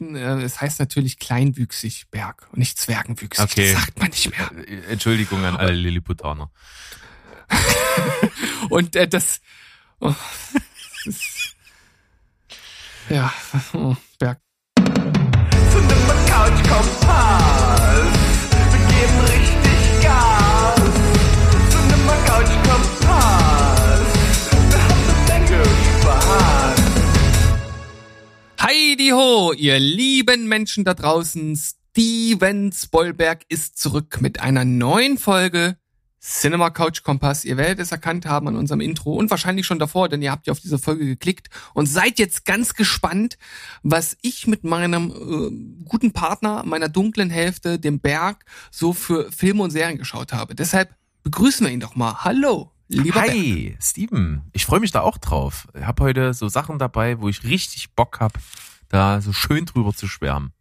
äh, es heißt natürlich kleinwüchsig Berg und nicht zwergenwüchsig. Okay. Das sagt man nicht mehr. Äh, Entschuldigung an alle Lilliputaner. und äh, das, oh, das ist, ja, oh, Berg. Cinema Couch Kompass. Wir geben richtig Heidi ho, ihr lieben Menschen da draußen. Steven Spoilberg ist zurück mit einer neuen Folge Cinema Couch Kompass. Ihr werdet es erkannt haben an unserem Intro und wahrscheinlich schon davor, denn ihr habt ja auf diese Folge geklickt und seid jetzt ganz gespannt, was ich mit meinem äh, guten Partner, meiner dunklen Hälfte, dem Berg, so für Filme und Serien geschaut habe. Deshalb begrüßen wir ihn doch mal. Hallo, lieber Berg. Hi, Steven. Ich freue mich da auch drauf. Ich habe heute so Sachen dabei, wo ich richtig Bock hab, da so schön drüber zu schwärmen.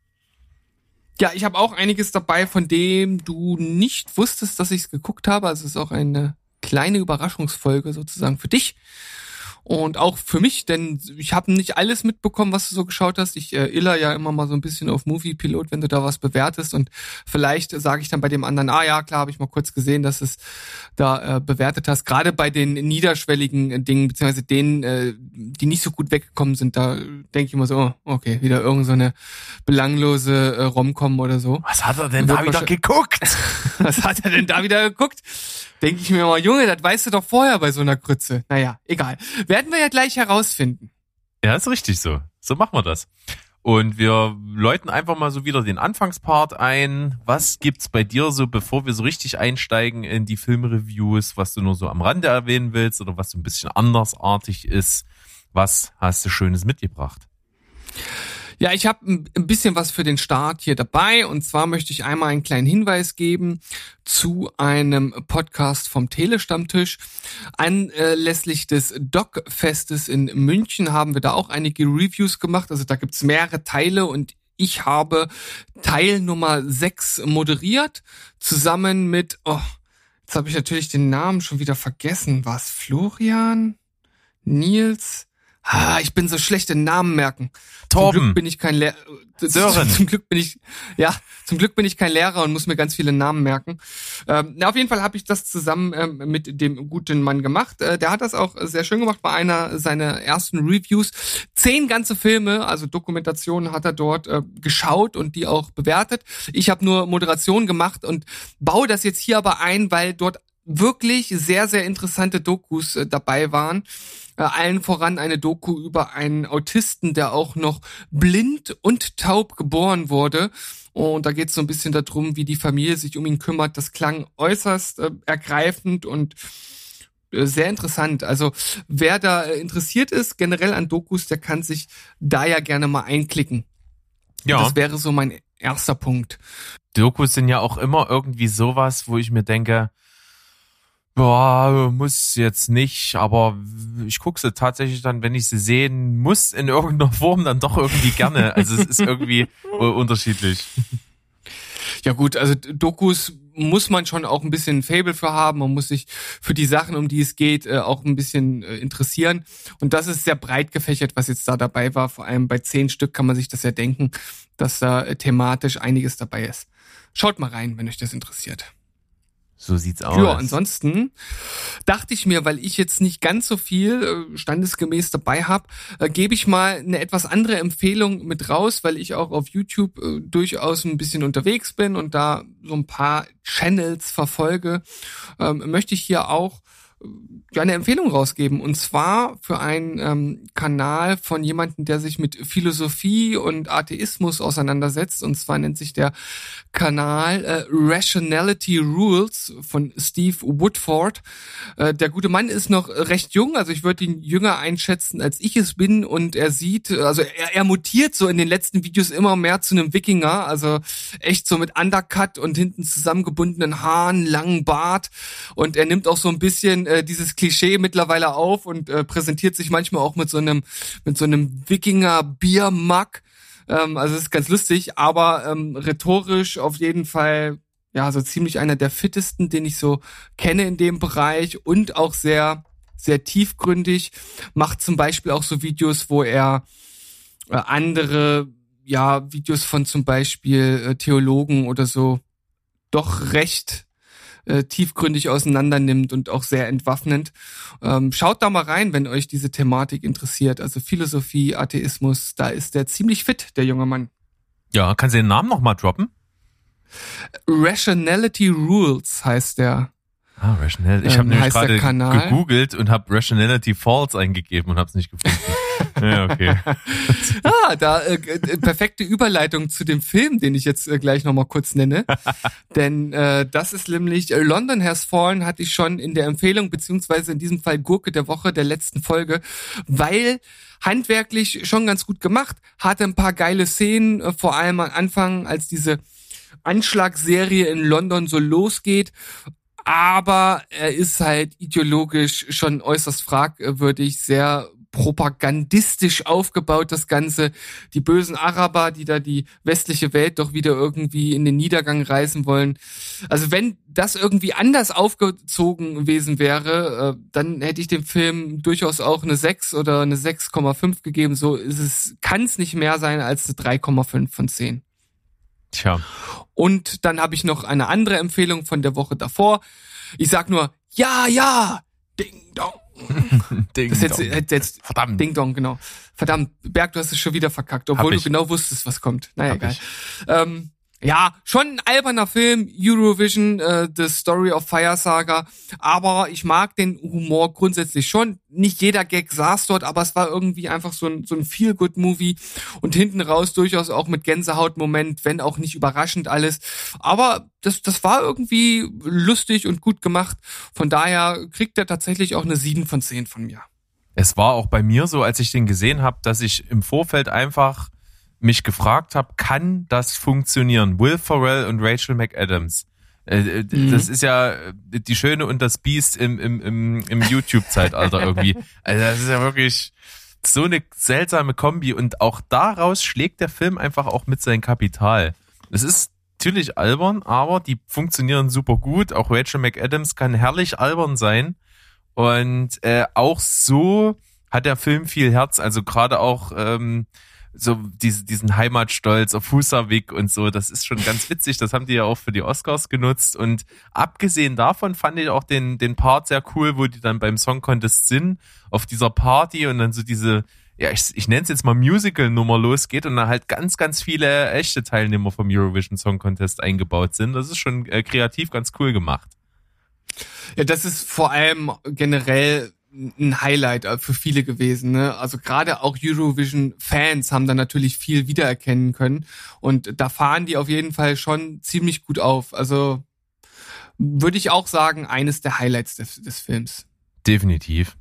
Ja, ich habe auch einiges dabei, von dem du nicht wusstest, dass ich es geguckt habe. Also es ist auch eine kleine Überraschungsfolge sozusagen für dich. Und auch für mich, denn ich habe nicht alles mitbekommen, was du so geschaut hast. Ich äh, iller ja immer mal so ein bisschen auf Movie Pilot, wenn du da was bewertest. Und vielleicht sage ich dann bei dem anderen, ah ja, klar, habe ich mal kurz gesehen, dass es da äh, bewertet hast. Gerade bei den niederschwelligen äh, Dingen, beziehungsweise denen, äh, die nicht so gut weggekommen sind, da denke ich immer so, oh, okay, wieder irgend so eine belanglose äh, Romcom oder so. Was hat er denn da wieder geguckt? Was hat er denn da wieder geguckt? Denke ich mir mal, Junge, das weißt du doch vorher bei so einer Grütze. Naja, egal. Werden wir ja gleich herausfinden. Ja, ist richtig so. So machen wir das. Und wir läuten einfach mal so wieder den Anfangspart ein. Was gibt's bei dir so, bevor wir so richtig einsteigen in die Filmreviews, was du nur so am Rande erwähnen willst oder was so ein bisschen andersartig ist? Was hast du Schönes mitgebracht? Ja, ich habe ein bisschen was für den Start hier dabei. Und zwar möchte ich einmal einen kleinen Hinweis geben zu einem Podcast vom Telestammtisch. Anlässlich des Doc-Festes in München haben wir da auch einige Reviews gemacht. Also da gibt's mehrere Teile und ich habe Teil Nummer 6 moderiert, zusammen mit, oh, jetzt habe ich natürlich den Namen schon wieder vergessen. War es Florian? Nils? Ah, ich bin so schlecht in Namen merken. Zum Torben. Glück bin ich kein Lehrer. Sören. Zum Glück bin ich, ja, zum Glück bin ich kein Lehrer und muss mir ganz viele Namen merken. Ähm, na, auf jeden Fall habe ich das zusammen ähm, mit dem guten Mann gemacht. Äh, der hat das auch sehr schön gemacht bei einer seiner ersten Reviews. Zehn ganze Filme, also Dokumentationen hat er dort äh, geschaut und die auch bewertet. Ich habe nur Moderation gemacht und baue das jetzt hier aber ein, weil dort wirklich sehr, sehr interessante Dokus äh, dabei waren. Äh, allen voran eine Doku über einen Autisten, der auch noch blind und taub geboren wurde. Und da geht es so ein bisschen darum, wie die Familie sich um ihn kümmert. Das klang äußerst äh, ergreifend und äh, sehr interessant. Also wer da äh, interessiert ist, generell an Dokus, der kann sich da ja gerne mal einklicken. Ja, Das wäre so mein erster Punkt. Dokus sind ja auch immer irgendwie sowas, wo ich mir denke, boah, muss jetzt nicht, aber ich gucke sie tatsächlich dann, wenn ich sie sehen muss, in irgendeiner Form dann doch irgendwie gerne. Also es ist irgendwie unterschiedlich. Ja gut, also Dokus muss man schon auch ein bisschen ein Fable für haben. Man muss sich für die Sachen, um die es geht, äh, auch ein bisschen äh, interessieren. Und das ist sehr breit gefächert, was jetzt da dabei war. Vor allem bei zehn Stück kann man sich das ja denken, dass da äh, thematisch einiges dabei ist. Schaut mal rein, wenn euch das interessiert. So sieht's aus. Ja, ansonsten dachte ich mir, weil ich jetzt nicht ganz so viel äh, standesgemäß dabei habe, äh, gebe ich mal eine etwas andere Empfehlung mit raus, weil ich auch auf YouTube äh, durchaus ein bisschen unterwegs bin und da so ein paar Channels verfolge, ähm, möchte ich hier auch ja, eine Empfehlung rausgeben. Und zwar für einen ähm, Kanal von jemandem, der sich mit Philosophie und Atheismus auseinandersetzt. Und zwar nennt sich der Kanal äh, Rationality Rules von Steve Woodford. Äh, der gute Mann ist noch recht jung, also ich würde ihn jünger einschätzen, als ich es bin. Und er sieht, also er, er mutiert so in den letzten Videos immer mehr zu einem Wikinger. Also echt so mit Undercut und hinten zusammengebundenen Haaren, langen Bart. Und er nimmt auch so ein bisschen äh, dieses Klischee mittlerweile auf und äh, präsentiert sich manchmal auch mit so einem mit so einem Wikinger Biermug. Ähm, also es ist ganz lustig, aber ähm, rhetorisch auf jeden Fall ja so ziemlich einer der fittesten, den ich so kenne in dem Bereich und auch sehr sehr tiefgründig. Macht zum Beispiel auch so Videos, wo er äh, andere ja Videos von zum Beispiel äh, Theologen oder so doch recht äh, tiefgründig auseinander nimmt und auch sehr entwaffnend. Ähm, schaut da mal rein, wenn euch diese Thematik interessiert. Also Philosophie, Atheismus, da ist der ziemlich fit, der junge Mann. Ja, kannst du den Namen nochmal droppen? Rationality Rules heißt der. Ah, Rationality. Ich Ähm, habe nämlich heißt der gerade gegoogelt und habe Rationality False eingegeben und habe es nicht gefunden. ja, okay. Ah, da äh, äh, perfekte Überleitung zu dem Film, den ich jetzt äh, gleich nochmal kurz nenne. Denn äh, das ist nämlich äh, London Has Fallen, hatte ich schon in der Empfehlung, beziehungsweise in diesem Fall Gurke der Woche der letzten Folge, weil handwerklich schon ganz gut gemacht, hatte ein paar geile Szenen, äh, vor allem am Anfang, als diese Anschlagsserie in London so losgeht. Aber er ist halt ideologisch schon äußerst fragwürdig, sehr propagandistisch aufgebaut, das Ganze. Die bösen Araber, die da die westliche Welt doch wieder irgendwie in den Niedergang reißen wollen. Also wenn das irgendwie anders aufgezogen gewesen wäre, äh, dann hätte ich dem Film durchaus auch eine 6 oder eine 6,5 gegeben. So ist es, kann es nicht mehr sein als eine 3,5 von 10. Tja. Und dann habe ich noch eine andere Empfehlung von der Woche davor. Ich sag nur, ja, ja, ding dong. Ding Das jetzt, dong. jetzt, Verdammt. Ding dong, genau. Verdammt, Berg, du hast es schon wieder verkackt, obwohl du genau wusstest, was kommt. Naja, Hab egal. Ähm, ja, schon ein alberner Film, Eurovision, äh, The Story of Fire Saga, aber ich mag den Humor grundsätzlich schon. Nicht jeder Gag saß dort, aber es war irgendwie einfach so ein, so ein Feel-Good-Movie und hinten raus durchaus auch mit Gänsehautmoment, wenn auch nicht überraschend alles. Aber das, das war irgendwie lustig und gut gemacht. Von daher kriegt er tatsächlich auch eine 7 von 10 von mir. Es war auch bei mir so, als ich den gesehen habe, dass ich im Vorfeld einfach mich gefragt habe, kann das funktionieren? Will Ferrell und Rachel McAdams. Äh, äh, Mhm. Das ist ja äh, die Schöne und das Biest im, im, im, im YouTube-Zeitalter irgendwie. Also das ist ja wirklich so eine seltsame Kombi und auch daraus schlägt der Film einfach auch mit sein Kapital. Es ist natürlich albern, aber die funktionieren super gut. Auch Rachel McAdams kann herrlich albern sein. Und äh, auch so hat der Film viel Herz. Also gerade auch ähm, so diese, diesen Heimatstolz auf Husavik und so, das ist schon ganz witzig. Das haben die ja auch für die Oscars genutzt. Und abgesehen davon fand ich auch den, den Part sehr cool, wo die dann beim Song Contest sind, auf dieser Party und dann so diese, ja, ich, ich nenne es jetzt mal Musical-Nummer losgeht und dann halt ganz, ganz viele echte Teilnehmer vom Eurovision Song Contest eingebaut sind. Das ist schon äh, kreativ ganz cool gemacht. Ja, das ist vor allem generell ein Highlight äh, für viele gewesen. Ne? Also gerade auch Eurovision-Fans haben da natürlich viel wiedererkennen können. Und da fahren die auf jeden Fall schon ziemlich gut auf. Also würde ich auch sagen, eines der Highlights des, des Films. Definitiv.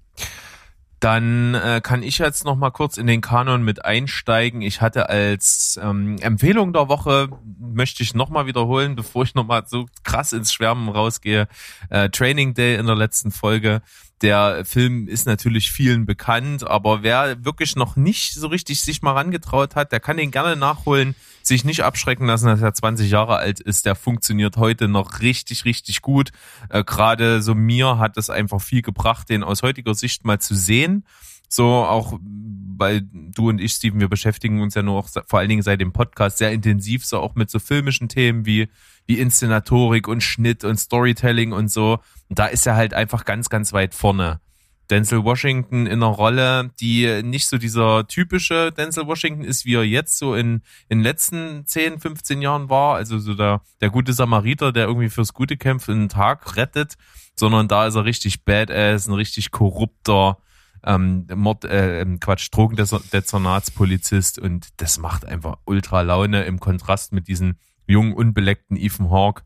Dann äh, kann ich jetzt noch mal kurz in den Kanon mit einsteigen. Ich hatte als ähm, Empfehlung der Woche, möchte ich noch mal wiederholen, bevor ich noch mal so krass ins Schwärmen rausgehe, äh, Training Day in der letzten Folge. Der Film ist natürlich vielen bekannt, aber wer wirklich noch nicht so richtig sich mal rangetraut hat, der kann den gerne nachholen, sich nicht abschrecken lassen, dass er 20 Jahre alt ist. Der funktioniert heute noch richtig, richtig gut. Äh, Gerade so mir hat es einfach viel gebracht, den aus heutiger Sicht mal zu sehen. So auch, weil du und ich, Steven, wir beschäftigen uns ja nur auch vor allen Dingen seit dem Podcast sehr intensiv so auch mit so filmischen Themen wie wie Inszenatorik und Schnitt und Storytelling und so. Und da ist er halt einfach ganz, ganz weit vorne. Denzel Washington in einer Rolle, die nicht so dieser typische Denzel Washington ist, wie er jetzt so in, in den letzten 10, 15 Jahren war. Also so der, der gute Samariter, der irgendwie fürs Gute kämpft und einen Tag rettet, sondern da ist er richtig badass, ein richtig korrupter, ähm, Mord, äh, Quatsch, Drogendezernatspolizist und das macht einfach ultra Laune im Kontrast mit diesem jungen, unbeleckten Ethan Hawke.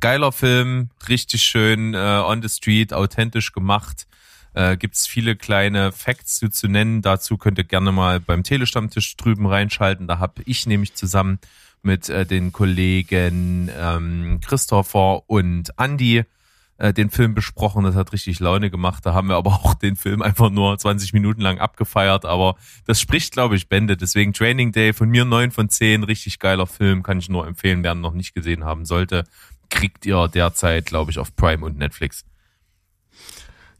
Geiler Film, richtig schön, äh, on the street, authentisch gemacht. Äh, gibt's viele kleine Facts zu, zu nennen. Dazu könnt ihr gerne mal beim Telestammtisch drüben reinschalten. Da habe ich nämlich zusammen mit äh, den Kollegen ähm, Christopher und Andy äh, den Film besprochen. Das hat richtig Laune gemacht. Da haben wir aber auch den Film einfach nur 20 Minuten lang abgefeiert. Aber das spricht, glaube ich, Bände. Deswegen Training Day von mir 9 von 10. Richtig geiler Film. Kann ich nur empfehlen, wer ihn noch nicht gesehen haben sollte. Kriegt ihr derzeit, glaube ich, auf Prime und Netflix.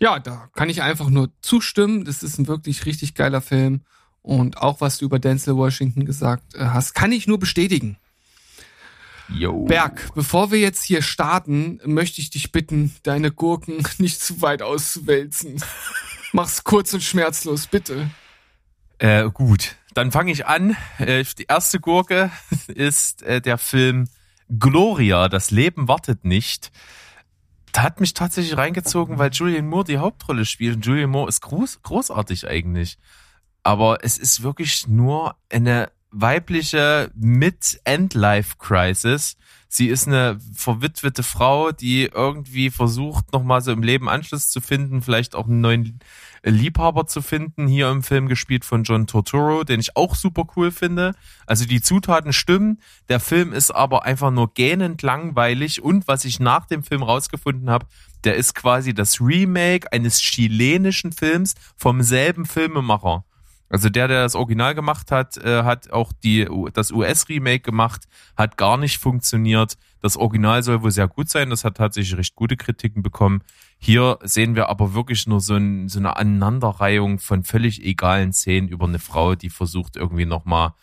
Ja, da kann ich einfach nur zustimmen. Das ist ein wirklich richtig geiler Film. Und auch was du über Denzel Washington gesagt äh, hast, kann ich nur bestätigen. Yo. Berg, bevor wir jetzt hier starten, möchte ich dich bitten, deine Gurken nicht zu weit auszuwälzen. Mach's kurz und schmerzlos, bitte. Äh, gut, dann fange ich an. Äh, die erste Gurke ist äh, der Film Gloria, das Leben wartet nicht. Da hat mich tatsächlich reingezogen, weil Julian Moore die Hauptrolle spielt. Und Julian Moore ist groß, großartig eigentlich. Aber es ist wirklich nur eine weibliche Mid-End-Life-Crisis. Sie ist eine verwitwete Frau, die irgendwie versucht, nochmal so im Leben Anschluss zu finden, vielleicht auch einen neuen Liebhaber zu finden. Hier im Film gespielt von John Torturo, den ich auch super cool finde. Also die Zutaten stimmen. Der Film ist aber einfach nur gähnend langweilig. Und was ich nach dem Film rausgefunden habe, der ist quasi das Remake eines chilenischen Films vom selben Filmemacher. Also der, der das Original gemacht hat, äh, hat auch die, das US-Remake gemacht, hat gar nicht funktioniert. Das Original soll wohl sehr gut sein, das hat tatsächlich recht gute Kritiken bekommen. Hier sehen wir aber wirklich nur so, ein, so eine Aneinanderreihung von völlig egalen Szenen über eine Frau, die versucht irgendwie nochmal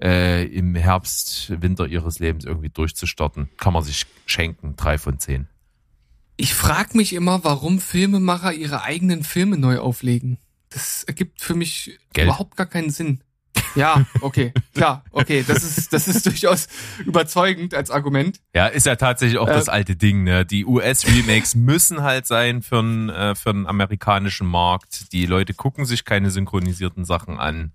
äh, im Herbst, Winter ihres Lebens irgendwie durchzustarten. Kann man sich schenken, drei von zehn. Ich frag mich immer, warum Filmemacher ihre eigenen Filme neu auflegen. Das ergibt für mich Geld. überhaupt gar keinen Sinn. Ja, okay, klar, okay, das ist, das ist durchaus überzeugend als Argument. Ja, ist ja tatsächlich auch Äh, das alte Ding, ne? Die US-Remakes müssen halt sein für einen äh, für einen amerikanischen Markt. Die Leute gucken sich keine synchronisierten Sachen an.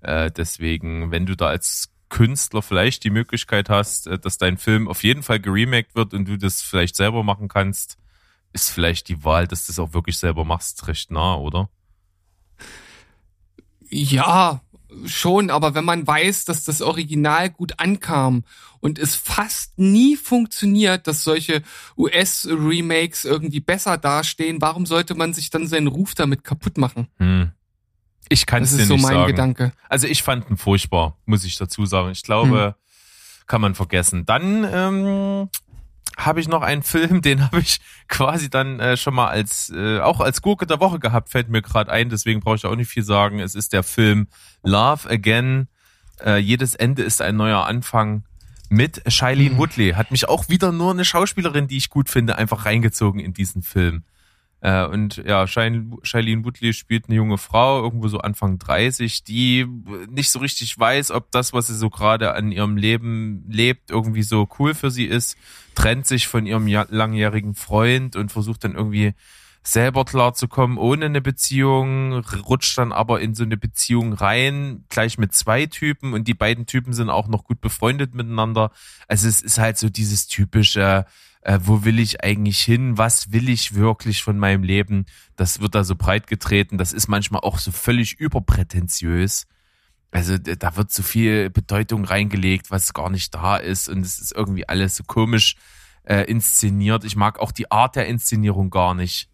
Äh, deswegen, wenn du da als Künstler vielleicht die Möglichkeit hast, äh, dass dein Film auf jeden Fall geremaked wird und du das vielleicht selber machen kannst, ist vielleicht die Wahl, dass du das auch wirklich selber machst, recht nah, oder? Ja, schon, aber wenn man weiß, dass das Original gut ankam und es fast nie funktioniert, dass solche US-Remakes irgendwie besser dastehen, warum sollte man sich dann seinen Ruf damit kaputt machen? Hm. Ich kann es Das dir ist so nicht mein sagen. Gedanke. Also ich fand ihn furchtbar, muss ich dazu sagen. Ich glaube, kann man vergessen. Dann ähm, habe ich noch einen Film, den habe ich quasi dann äh, schon mal als äh, auch als Gurke der Woche gehabt, fällt mir gerade ein. Deswegen brauche ich auch nicht viel sagen. Es ist der Film Love Again. Äh, jedes Ende ist ein neuer Anfang. Mit Shailene Woodley hat mich auch wieder nur eine Schauspielerin, die ich gut finde, einfach reingezogen in diesen Film. Äh, und ja, Shailene Woodley spielt eine junge Frau, irgendwo so Anfang 30, die nicht so richtig weiß, ob das, was sie so gerade an ihrem Leben lebt, irgendwie so cool für sie ist, trennt sich von ihrem langjährigen Freund und versucht dann irgendwie selber klarzukommen ohne eine Beziehung, rutscht dann aber in so eine Beziehung rein, gleich mit zwei Typen und die beiden Typen sind auch noch gut befreundet miteinander. Also es ist halt so dieses typische, äh, wo will ich eigentlich hin, was will ich wirklich von meinem Leben, das wird da so breit getreten, das ist manchmal auch so völlig überprätentiös. Also da wird so viel Bedeutung reingelegt, was gar nicht da ist und es ist irgendwie alles so komisch äh, inszeniert. Ich mag auch die Art der Inszenierung gar nicht.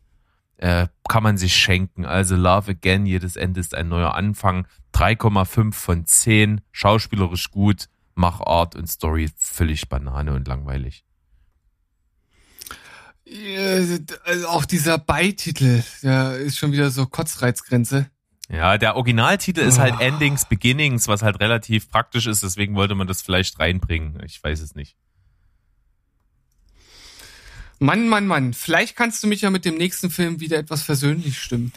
Äh, kann man sich schenken. Also Love Again, jedes Ende ist ein neuer Anfang. 3,5 von 10, schauspielerisch gut, Machart und Story völlig Banane und langweilig. Äh, also Auch dieser Beititel, der ist schon wieder so Kotzreizgrenze. Ja, der Originaltitel ist halt Ah. Endings, Beginnings, was halt relativ praktisch ist, deswegen wollte man das vielleicht reinbringen. Ich weiß es nicht. Mann, Mann, Mann, vielleicht kannst du mich ja mit dem nächsten Film wieder etwas versöhnlich stimmen.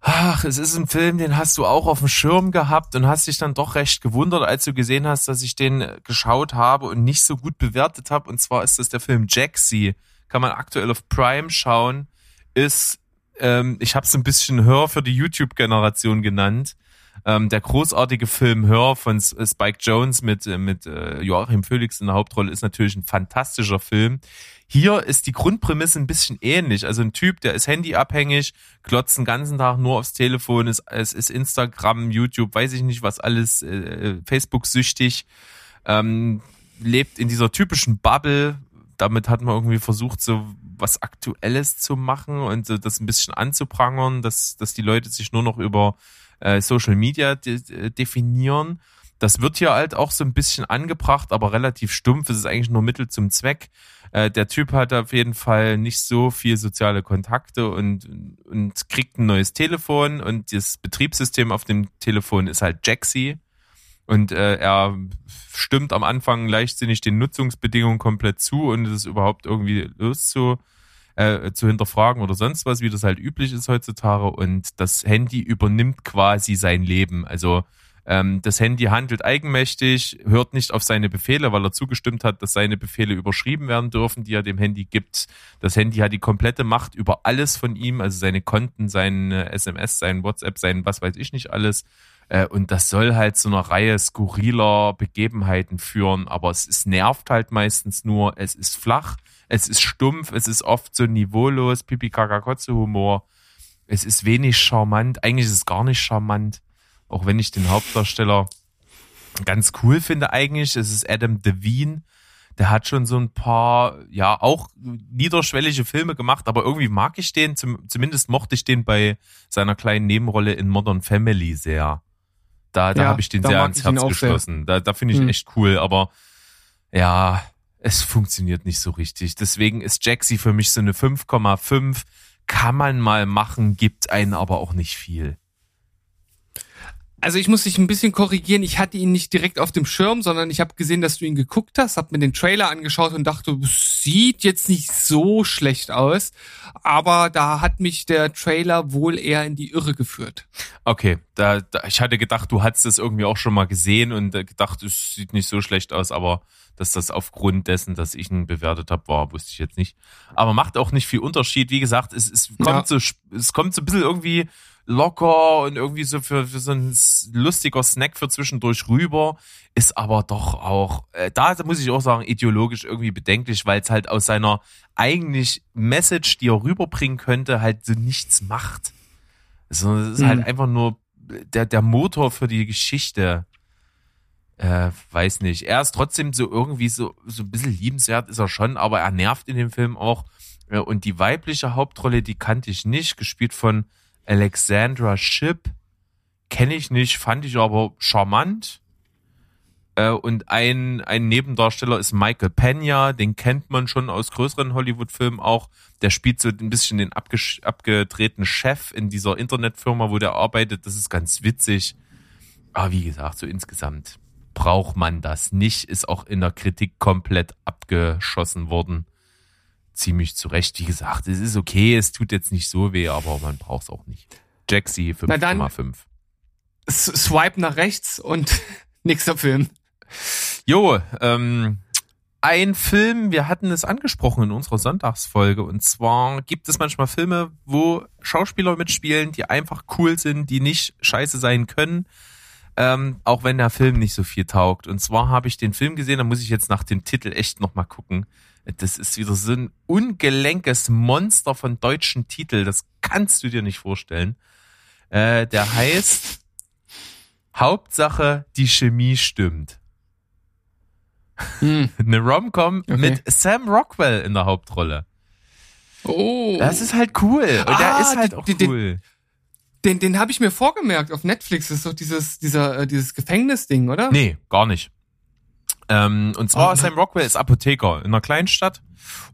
Ach, es ist ein Film, den hast du auch auf dem Schirm gehabt und hast dich dann doch recht gewundert, als du gesehen hast, dass ich den geschaut habe und nicht so gut bewertet habe. Und zwar ist das der Film Jaxi. Kann man aktuell auf Prime schauen. Ist, ähm, ich habe es ein bisschen Hör für die YouTube-Generation genannt. Ähm, der großartige Film Hör von äh, Spike Jones mit, äh, mit äh, Joachim Phoenix in der Hauptrolle ist natürlich ein fantastischer Film. Hier ist die Grundprämisse ein bisschen ähnlich. Also ein Typ, der ist handyabhängig, glotzt den ganzen Tag nur aufs Telefon, ist, es ist Instagram, YouTube, weiß ich nicht was alles, äh, Facebook süchtig, ähm, lebt in dieser typischen Bubble. Damit hat man irgendwie versucht, so was Aktuelles zu machen und so das ein bisschen anzuprangern, dass, dass die Leute sich nur noch über äh, Social Media de definieren. Das wird hier halt auch so ein bisschen angebracht, aber relativ stumpf. Es ist eigentlich nur Mittel zum Zweck. Äh, der Typ hat auf jeden Fall nicht so viel soziale Kontakte und, und kriegt ein neues Telefon und das Betriebssystem auf dem Telefon ist halt Jaxi. Und äh, er stimmt am Anfang leichtsinnig den Nutzungsbedingungen komplett zu und es ist überhaupt irgendwie loszu äh, zu hinterfragen oder sonst was, wie das halt üblich ist heutzutage. Und das Handy übernimmt quasi sein Leben. Also ähm, das Handy handelt eigenmächtig, hört nicht auf seine Befehle, weil er zugestimmt hat, dass seine Befehle überschrieben werden dürfen, die er dem Handy gibt. Das Handy hat die komplette Macht über alles von ihm, also seine Konten, seine SMS, sein WhatsApp, sein was weiß ich nicht alles. Äh, und das soll halt zu einer Reihe skurriler Begebenheiten führen, aber es, es nervt halt meistens nur, es ist flach, es ist stumpf, es ist oft so niveaulos, pipi kaka kotze humor. Es ist wenig charmant, eigentlich ist es gar nicht charmant, auch wenn ich den Hauptdarsteller ganz cool finde eigentlich. Es ist Adam Devine, der hat schon so ein paar, ja, auch niederschwellige Filme gemacht, aber irgendwie mag ich den, zum, zumindest mochte ich den bei seiner kleinen Nebenrolle in Modern Family sehr. Da, da ja, habe ich den sehr ans Herz geschlossen. Sehr. Da, da finde ich hm. echt cool, aber ja, es funktioniert nicht so richtig. Deswegen ist Jaxi für mich so eine 5,5. Kann man mal machen, gibt einen aber auch nicht viel. Also ich muss dich ein bisschen korrigieren. Ich hatte ihn nicht direkt auf dem Schirm, sondern ich habe gesehen, dass du ihn geguckt hast, habe mir den Trailer angeschaut und dachte, sieht jetzt nicht so schlecht aus. Aber da hat mich der Trailer wohl eher in die Irre geführt. Okay, da, da ich hatte gedacht, du hattest das irgendwie auch schon mal gesehen und gedacht, es sieht nicht so schlecht aus, aber dass das aufgrund dessen, dass ich ihn bewertet habe, war, wusste ich jetzt nicht. Aber macht auch nicht viel Unterschied. Wie gesagt, es, es kommt ja. so, es kommt so ein bisschen irgendwie locker und irgendwie so für, für so ein lustiger Snack für zwischendurch rüber, ist aber doch auch, äh, da muss ich auch sagen, ideologisch irgendwie bedenklich, weil es halt aus seiner eigentlich Message, die er rüberbringen könnte, halt so nichts macht. Also, es ist halt mhm. halt einfach nur der, der Motor für die Geschichte. Äh, weiß nicht. Er ist trotzdem so irgendwie so, so ein bisschen liebenswert ist er schon, aber er nervt in dem Film auch. Und die weibliche Hauptrolle, die kannte ich nicht, gespielt von Alexandra Shipp kenne ich nicht, fand ich aber charmant. Äh, und ein, ein Nebendarsteller ist Michael Pena, den kennt man schon aus größeren Hollywood-Filmen auch. Der spielt so ein bisschen den abgedrehten Chef in dieser Internetfirma, wo der arbeitet. Das ist ganz witzig. Aber wie gesagt, so insgesamt braucht man das nicht. Ist auch in der Kritik komplett abgeschossen worden ziemlich zurecht. Wie gesagt, es ist okay, es tut jetzt nicht so weh, aber man braucht es auch nicht. Jaxi 5,5. Swipe nach rechts und nächster Film. Jo, ähm, ein Film, wir hatten es angesprochen in unserer Sonntagsfolge, und zwar gibt es manchmal Filme, wo Schauspieler mitspielen, die einfach cool sind, die nicht scheiße sein können, ähm, auch wenn der Film nicht so viel taugt. Und zwar habe ich den Film gesehen, da muss ich jetzt nach dem Titel echt nochmal gucken. Das ist wieder so ein ungelenkes Monster von deutschen Titel. Das kannst du dir nicht vorstellen. Äh, der heißt Hauptsache, die Chemie stimmt. Hm. Eine Romcom okay. mit Sam Rockwell in der Hauptrolle. Oh. Das ist halt cool. Und ah, der ist halt auch die, cool. Den, den, den habe ich mir vorgemerkt auf Netflix. Das ist doch dieses, dieser, äh, dieses Gefängnisding, oder? Nee, gar nicht. Ähm, und zwar oh, Sam Rockwell ist Apotheker in einer Kleinstadt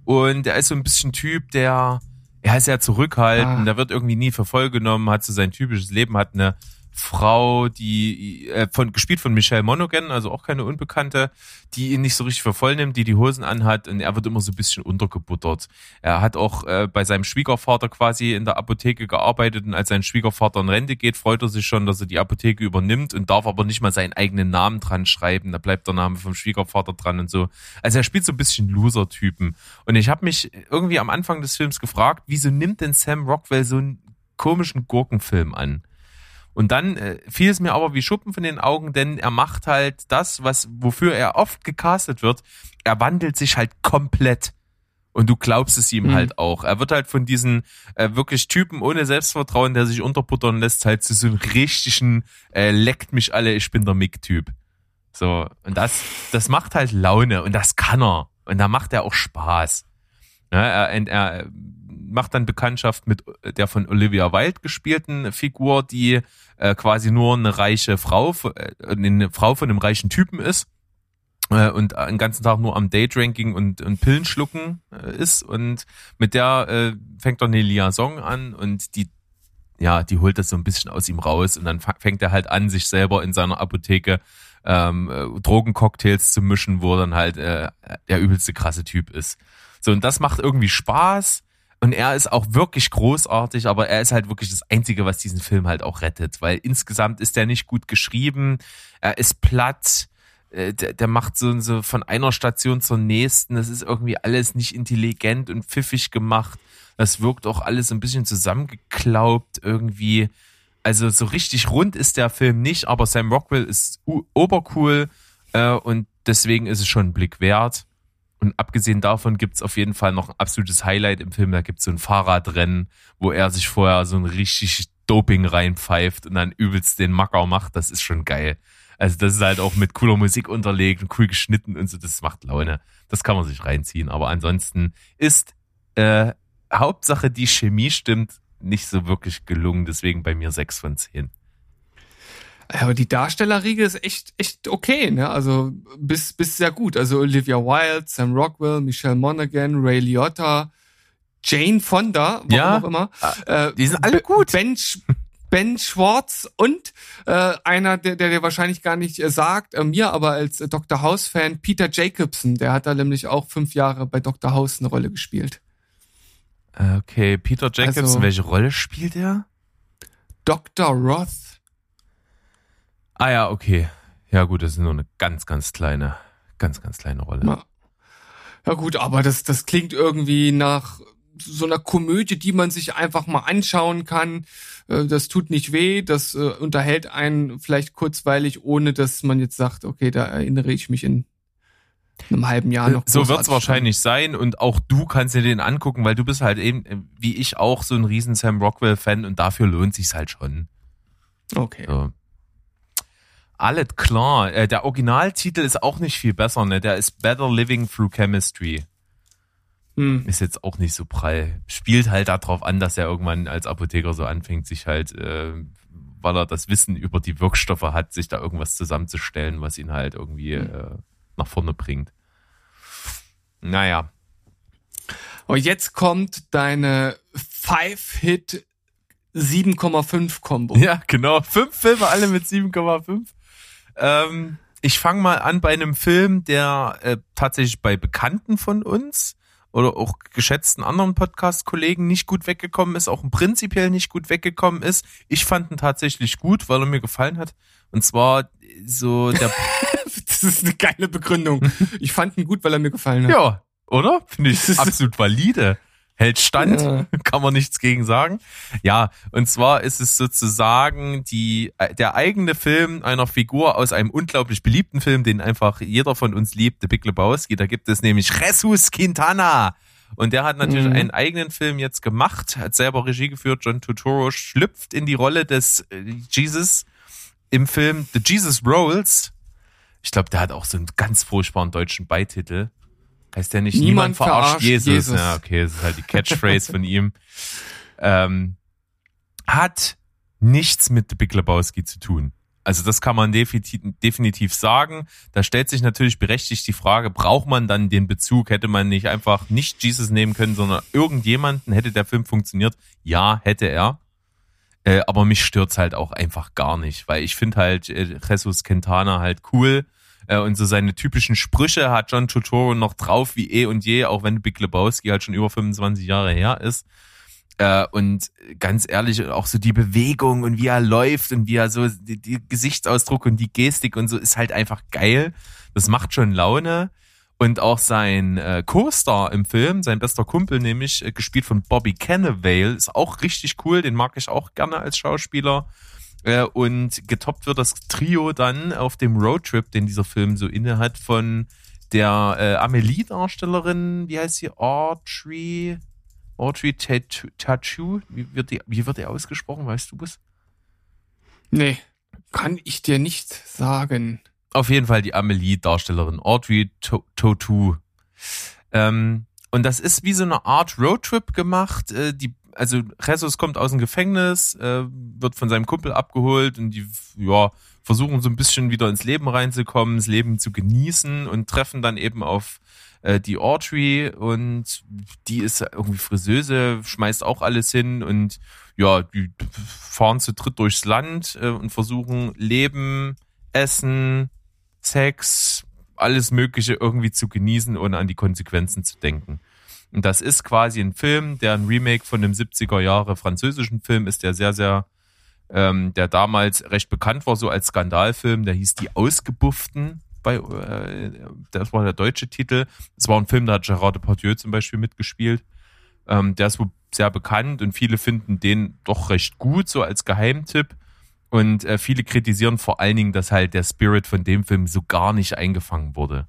und er ist so ein bisschen Typ, der er ist ja zurückhaltend, ah. der wird irgendwie nie für voll genommen, hat so sein typisches Leben, hat eine Frau, die äh, von gespielt von Michelle Monaghan, also auch keine Unbekannte, die ihn nicht so richtig für voll nimmt, die die Hosen anhat und er wird immer so ein bisschen untergebuttert. Er hat auch äh, bei seinem Schwiegervater quasi in der Apotheke gearbeitet und als sein Schwiegervater in Rente geht, freut er sich schon, dass er die Apotheke übernimmt und darf aber nicht mal seinen eigenen Namen dran schreiben. Da bleibt der Name vom Schwiegervater dran und so. Also er spielt so ein bisschen Loser-Typen. Und ich habe mich irgendwie am Anfang des Films gefragt, wieso nimmt denn Sam Rockwell so einen komischen Gurkenfilm an? Und dann äh, fiel es mir aber wie Schuppen von den Augen, denn er macht halt das, was wofür er oft gecastet wird. Er wandelt sich halt komplett. Und du glaubst es ihm mhm. halt auch. Er wird halt von diesen äh, wirklich Typen ohne Selbstvertrauen, der sich unterbuttern lässt, halt zu so einem richtigen äh, leckt mich alle, ich bin der Mick-Typ. So, und das, das macht halt Laune und das kann er. Und da macht er auch Spaß. Ja, er, er macht dann Bekanntschaft mit der von Olivia Wilde gespielten Figur, die äh, quasi nur eine reiche Frau, äh, eine Frau von einem reichen Typen ist äh, und den ganzen Tag nur am Daydrinking und, und Pillen schlucken äh, ist und mit der äh, fängt er eine Liaison an und die ja, die holt das so ein bisschen aus ihm raus und dann fängt er halt an, sich selber in seiner Apotheke ähm, äh, Drogencocktails zu mischen, wo dann halt äh, der übelste krasse Typ ist. So, und das macht irgendwie Spaß. Und er ist auch wirklich großartig, aber er ist halt wirklich das Einzige, was diesen Film halt auch rettet, weil insgesamt ist er nicht gut geschrieben, er ist platt, äh, der, der macht so, so von einer Station zur nächsten, das ist irgendwie alles nicht intelligent und pfiffig gemacht, das wirkt auch alles ein bisschen zusammengeklaubt irgendwie. Also so richtig rund ist der Film nicht, aber Sam Rockwell ist obercool äh, und deswegen ist es schon ein Blick wert. Und abgesehen davon gibt's auf jeden Fall noch ein absolutes Highlight im Film. Da gibt's so ein Fahrradrennen, wo er sich vorher so ein richtig Doping reinpfeift und dann übelst den Macker macht. Das ist schon geil. Also das ist halt auch mit cooler Musik unterlegt und cool geschnitten und so. Das macht Laune. Das kann man sich reinziehen. Aber ansonsten ist äh, Hauptsache die Chemie stimmt nicht so wirklich gelungen. Deswegen bei mir sechs von zehn. Aber die Darstellerriege ist echt, echt okay, ne? Also bis, bis sehr gut. Also Olivia Wilde, Sam Rockwell, Michelle Monaghan, Ray Liotta, Jane Fonda, warum Ja, auch immer. äh, Äh, die sind alle gut. Ben, ben Schwartz und äh, einer, der, der dir wahrscheinlich gar nicht äh, sagt, äh, mir aber als äh, Dr. House-Fan, Peter Jacobson, der hat da nämlich auch fünf Jahre bei Dr. House eine Rolle gespielt. Äh, Okay, Peter Jacobson, Also- welche Rolle spielt er? Dr. Roth. Ah ja, okay. Ja gut, das ist nur eine ganz, ganz kleine, ganz, ganz kleine Rolle. Ja. ja gut, aber das, das klingt irgendwie nach so einer Komödie, die man sich einfach mal anschauen kann. Äh, Das tut nicht weh, das äh, unterhält einen vielleicht kurzweilig, ohne dass man jetzt sagt, okay, da erinnere ich mich in einem halben Jahr noch. so wird's großartig wahrscheinlich sein und auch du kannst dir den angucken, weil du bist halt eben, äh, wie ich auch, so ein riesen Sam Rockwell-Fan und dafür lohnt sich's halt schon. Okay. So. Alles klar. Äh, der Originaltitel ist auch nicht viel besser, ne? Der ist Better Living Through Chemistry. Hm. Ist jetzt auch nicht so prall. Spielt halt darauf an, dass er irgendwann als Apotheker so anfängt, sich halt, äh, weil er das Wissen über die Wirkstoffe hat, sich da irgendwas zusammenzustellen, was ihn halt irgendwie äh, nach vorne bringt. Naja. Und jetzt kommt deine Five-Hit 7,5 Kombo. Ja, genau. Fünf Filme, alle mit 7,5. Ähm, ich fange mal an bei einem Film, der äh, tatsächlich bei Bekannten von uns oder auch geschätzten anderen Podcast-Kollegen nicht gut weggekommen ist, auch prinzipiell nicht gut weggekommen ist. Ich fand ihn tatsächlich gut, weil er mir gefallen hat. Und zwar so der, Das ist eine geile Begründung. Ich fand ihn gut, weil er mir gefallen hat. ja, oder? Finde ich absolut valide. Hält stand, Ja. kann man nichts gegen sagen. Ja, und zwar ist es sozusagen die, äh, der eigene Film einer Figur aus einem unglaublich beliebten Film, den einfach jeder von uns liebt, The Big Lebowski. Da gibt es nämlich Jesus Quintana. Und der hat natürlich Mhm. einen eigenen Film jetzt gemacht, hat selber Regie geführt. John Turturro schlüpft in die Rolle des äh, Jesus im Film The Jesus Rolls. Ich glaube, der hat auch so einen ganz furchtbaren deutschen Beititel. Heißt der nicht Niemand, Niemand verarscht, verarscht Jesus. Jesus. Ja, okay, das ist halt die Catchphrase von ihm. Ähm, hat nichts mit The Big Lebowski zu tun. Also das kann man definitiv, definitiv sagen. Da stellt sich natürlich berechtigt die Frage, braucht man dann den Bezug? Hätte man nicht einfach nicht Jesus nehmen können, sondern irgendjemanden? Hätte der Film funktioniert? Ja, hätte er. Äh, aber mich stört's halt auch einfach gar nicht, weil ich finde halt äh, Jesus Quintana halt cool äh, und so seine typischen Sprüche hat John Turturro noch drauf wie eh und je, auch wenn Big Lebowski halt schon über 25 Jahre her ist. Äh, und ganz ehrlich, auch so die Bewegung und wie er läuft und wie er so, die, die Gesichtsausdruck und die Gestik und so ist halt einfach geil. Das macht schon Laune. Und auch sein äh, Co-Star im Film, sein bester Kumpel nämlich, äh, gespielt von Bobby Cannavale, ist auch richtig cool. Den mag ich auch gerne als Schauspieler. Äh, und getoppt wird das Trio dann auf dem Roadtrip, den dieser Film so inne hat, von der äh, Amelie-Darstellerin, wie heißt sie? Audrey, Audrey Tatu- Tattoo. Wie wird die, wie wird die ausgesprochen? Weißt du es? Nee, kann ich dir nicht sagen. Auf jeden Fall die Amelie-Darstellerin Audrey To- Tautou. Ähm, und das ist wie so eine Art Roadtrip gemacht. Äh, die, also Jesus kommt aus dem Gefängnis, äh, wird von seinem Kumpel abgeholt und die, ja, versuchen so ein bisschen wieder ins Leben reinzukommen, das Leben zu genießen und treffen dann eben auf äh, die Audrey und die ist irgendwie Friseuse, schmeißt auch alles hin und ja, die fahren zu dritt durchs Land äh, und versuchen Leben, Essen, Sex, alles Mögliche irgendwie zu genießen, ohne an die Konsequenzen zu denken. Und das ist quasi ein Film, der ein Remake von dem 70er Jahre französischen Film ist, der sehr, sehr, ähm, der damals recht bekannt war, so als Skandalfilm, der hieß Die Ausgebufften. Bei, äh, das war der deutsche Titel. Es war ein Film, da hat Gerard Depardieu zum Beispiel mitgespielt. Ähm, der ist wohl sehr bekannt und viele finden den doch recht gut, so als Geheimtipp. Und äh, viele kritisieren vor allen Dingen, dass halt der Spirit von dem Film so gar nicht eingefangen wurde.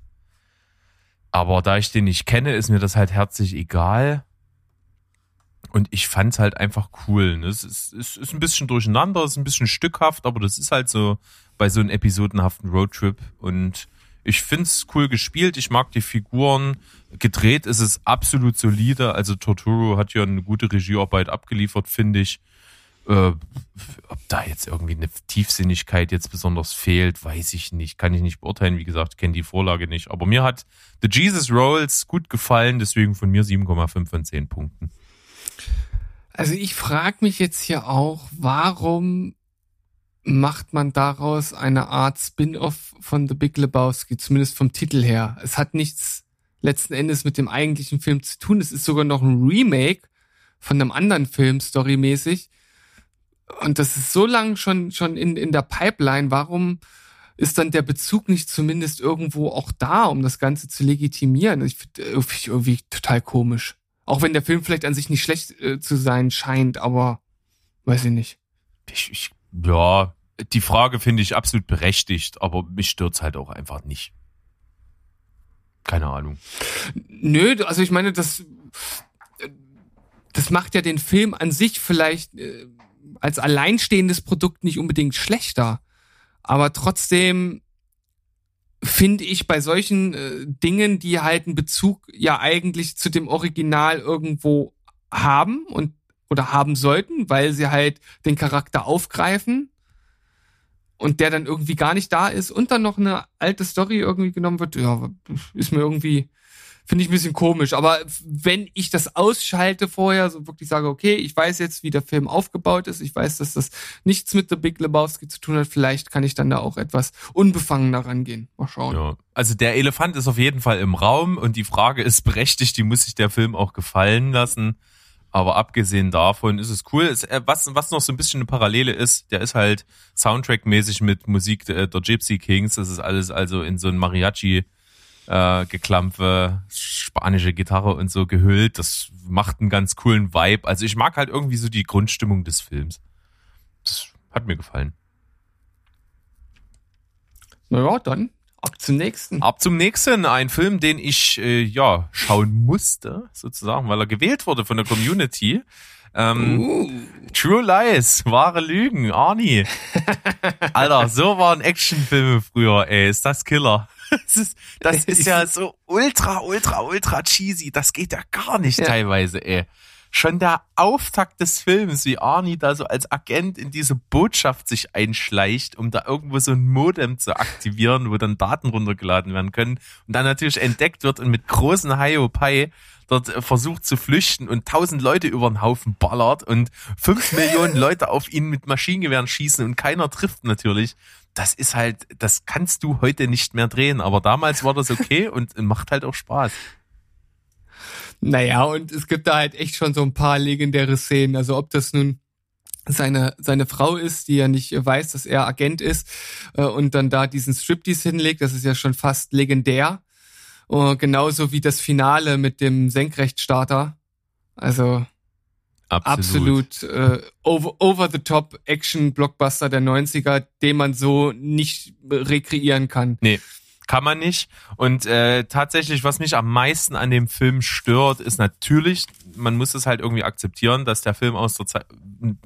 Aber da ich den nicht kenne, ist mir das halt herzlich egal. Und ich fand's halt einfach cool. Ne? Es ist, ist, ist ein bisschen durcheinander, ist ein bisschen stückhaft, aber das ist halt so bei so einem episodenhaften Roadtrip. Und ich find's cool gespielt, ich mag die Figuren. Gedreht ist es absolut solide. Also Torturo hat ja eine gute Regiearbeit abgeliefert, finde ich. Äh, ob da jetzt irgendwie eine Tiefsinnigkeit jetzt besonders fehlt, weiß ich nicht. Kann ich nicht beurteilen. Wie gesagt, kenne die Vorlage nicht. Aber mir hat The Jesus Rolls gut gefallen, deswegen von mir 7,5 von 10 Punkten. Also ich frage mich jetzt hier auch, warum macht man daraus eine Art Spin-off von The Big Lebowski, zumindest vom Titel her. Es hat nichts letzten Endes mit dem eigentlichen Film zu tun. Es ist sogar noch ein Remake von einem anderen Film, storymäßig. Und das ist so lang schon, schon in, in der Pipeline. Warum ist dann der Bezug nicht zumindest irgendwo auch da, um das Ganze zu legitimieren? Ich finde irgendwie, irgendwie total komisch. Auch wenn der Film vielleicht an sich nicht schlecht äh, zu sein scheint, aber weiß ich nicht. Ich, ich, ja, die Frage finde ich absolut berechtigt, aber mich stört's halt auch einfach nicht. Keine Ahnung. Nö, also ich meine, das, das macht ja den Film an sich vielleicht äh, als alleinstehendes Produkt nicht unbedingt schlechter. Aber trotzdem finde ich bei solchen äh, Dingen, die halt einen Bezug ja eigentlich zu dem Original irgendwo haben und oder haben sollten, weil sie halt den Charakter aufgreifen und der dann irgendwie gar nicht da ist und dann noch eine alte Story irgendwie genommen wird, ja, ist mir irgendwie Finde ich ein bisschen komisch. Aber wenn ich das ausschalte vorher, so wirklich sage, okay, ich weiß jetzt, wie der Film aufgebaut ist, ich weiß, dass das nichts mit The Big Lebowski zu tun hat, vielleicht kann ich dann da auch etwas unbefangener rangehen. Mal schauen. Ja. Also der Elefant ist auf jeden Fall im Raum und die Frage ist berechtigt, die muss sich der Film auch gefallen lassen. Aber abgesehen davon ist es cool. Äh, was, was noch so ein bisschen eine Parallele ist, der ist halt Soundtrack-mäßig mit Musik der Gypsy Kings. Das ist alles also in so ein Mariachi äh, Geklampfe, spanische Gitarre und so gehüllt. Das macht einen ganz coolen Vibe. Also ich mag halt irgendwie so die Grundstimmung des Films. Das hat mir gefallen. Naja, dann ab zum nächsten. Ab zum nächsten. Ein Film, den ich äh, ja schauen musste, sozusagen, weil er gewählt wurde von der Community. Ähm, uh. True Lies, wahre Lügen, Arnie. Alter, so waren Actionfilme früher, ey. Ist das Killer. Das ist, das ist ja so ultra, ultra, ultra cheesy. Das geht ja gar nicht ja. teilweise, ey. Schon der Auftakt des Films, wie Arnie da so als Agent in diese Botschaft sich einschleicht, um da irgendwo so ein Modem zu aktivieren, wo dann Daten runtergeladen werden können und dann natürlich entdeckt wird und mit großen Hiopai dort versucht zu flüchten und tausend Leute über den Haufen ballert und fünf Millionen Leute auf ihn mit Maschinengewehren schießen und keiner trifft natürlich das ist halt, das kannst du heute nicht mehr drehen, aber damals war das okay und macht halt auch Spaß. Naja, und es gibt da halt echt schon so ein paar legendäre Szenen. Also ob das nun seine, seine Frau ist, die ja nicht weiß, dass er Agent ist äh, und dann da diesen Striptease hinlegt, das ist ja schon fast legendär. Uh, genauso wie das Finale mit dem Senkrechtstarter. Also Absolut, absolut äh, over, over the top Action Blockbuster der 90er, den man so nicht rekreieren kann. Nee, kann man nicht. Und äh, tatsächlich, was mich am meisten an dem Film stört, ist natürlich, man muss es halt irgendwie akzeptieren, dass der Film aus der Zeit,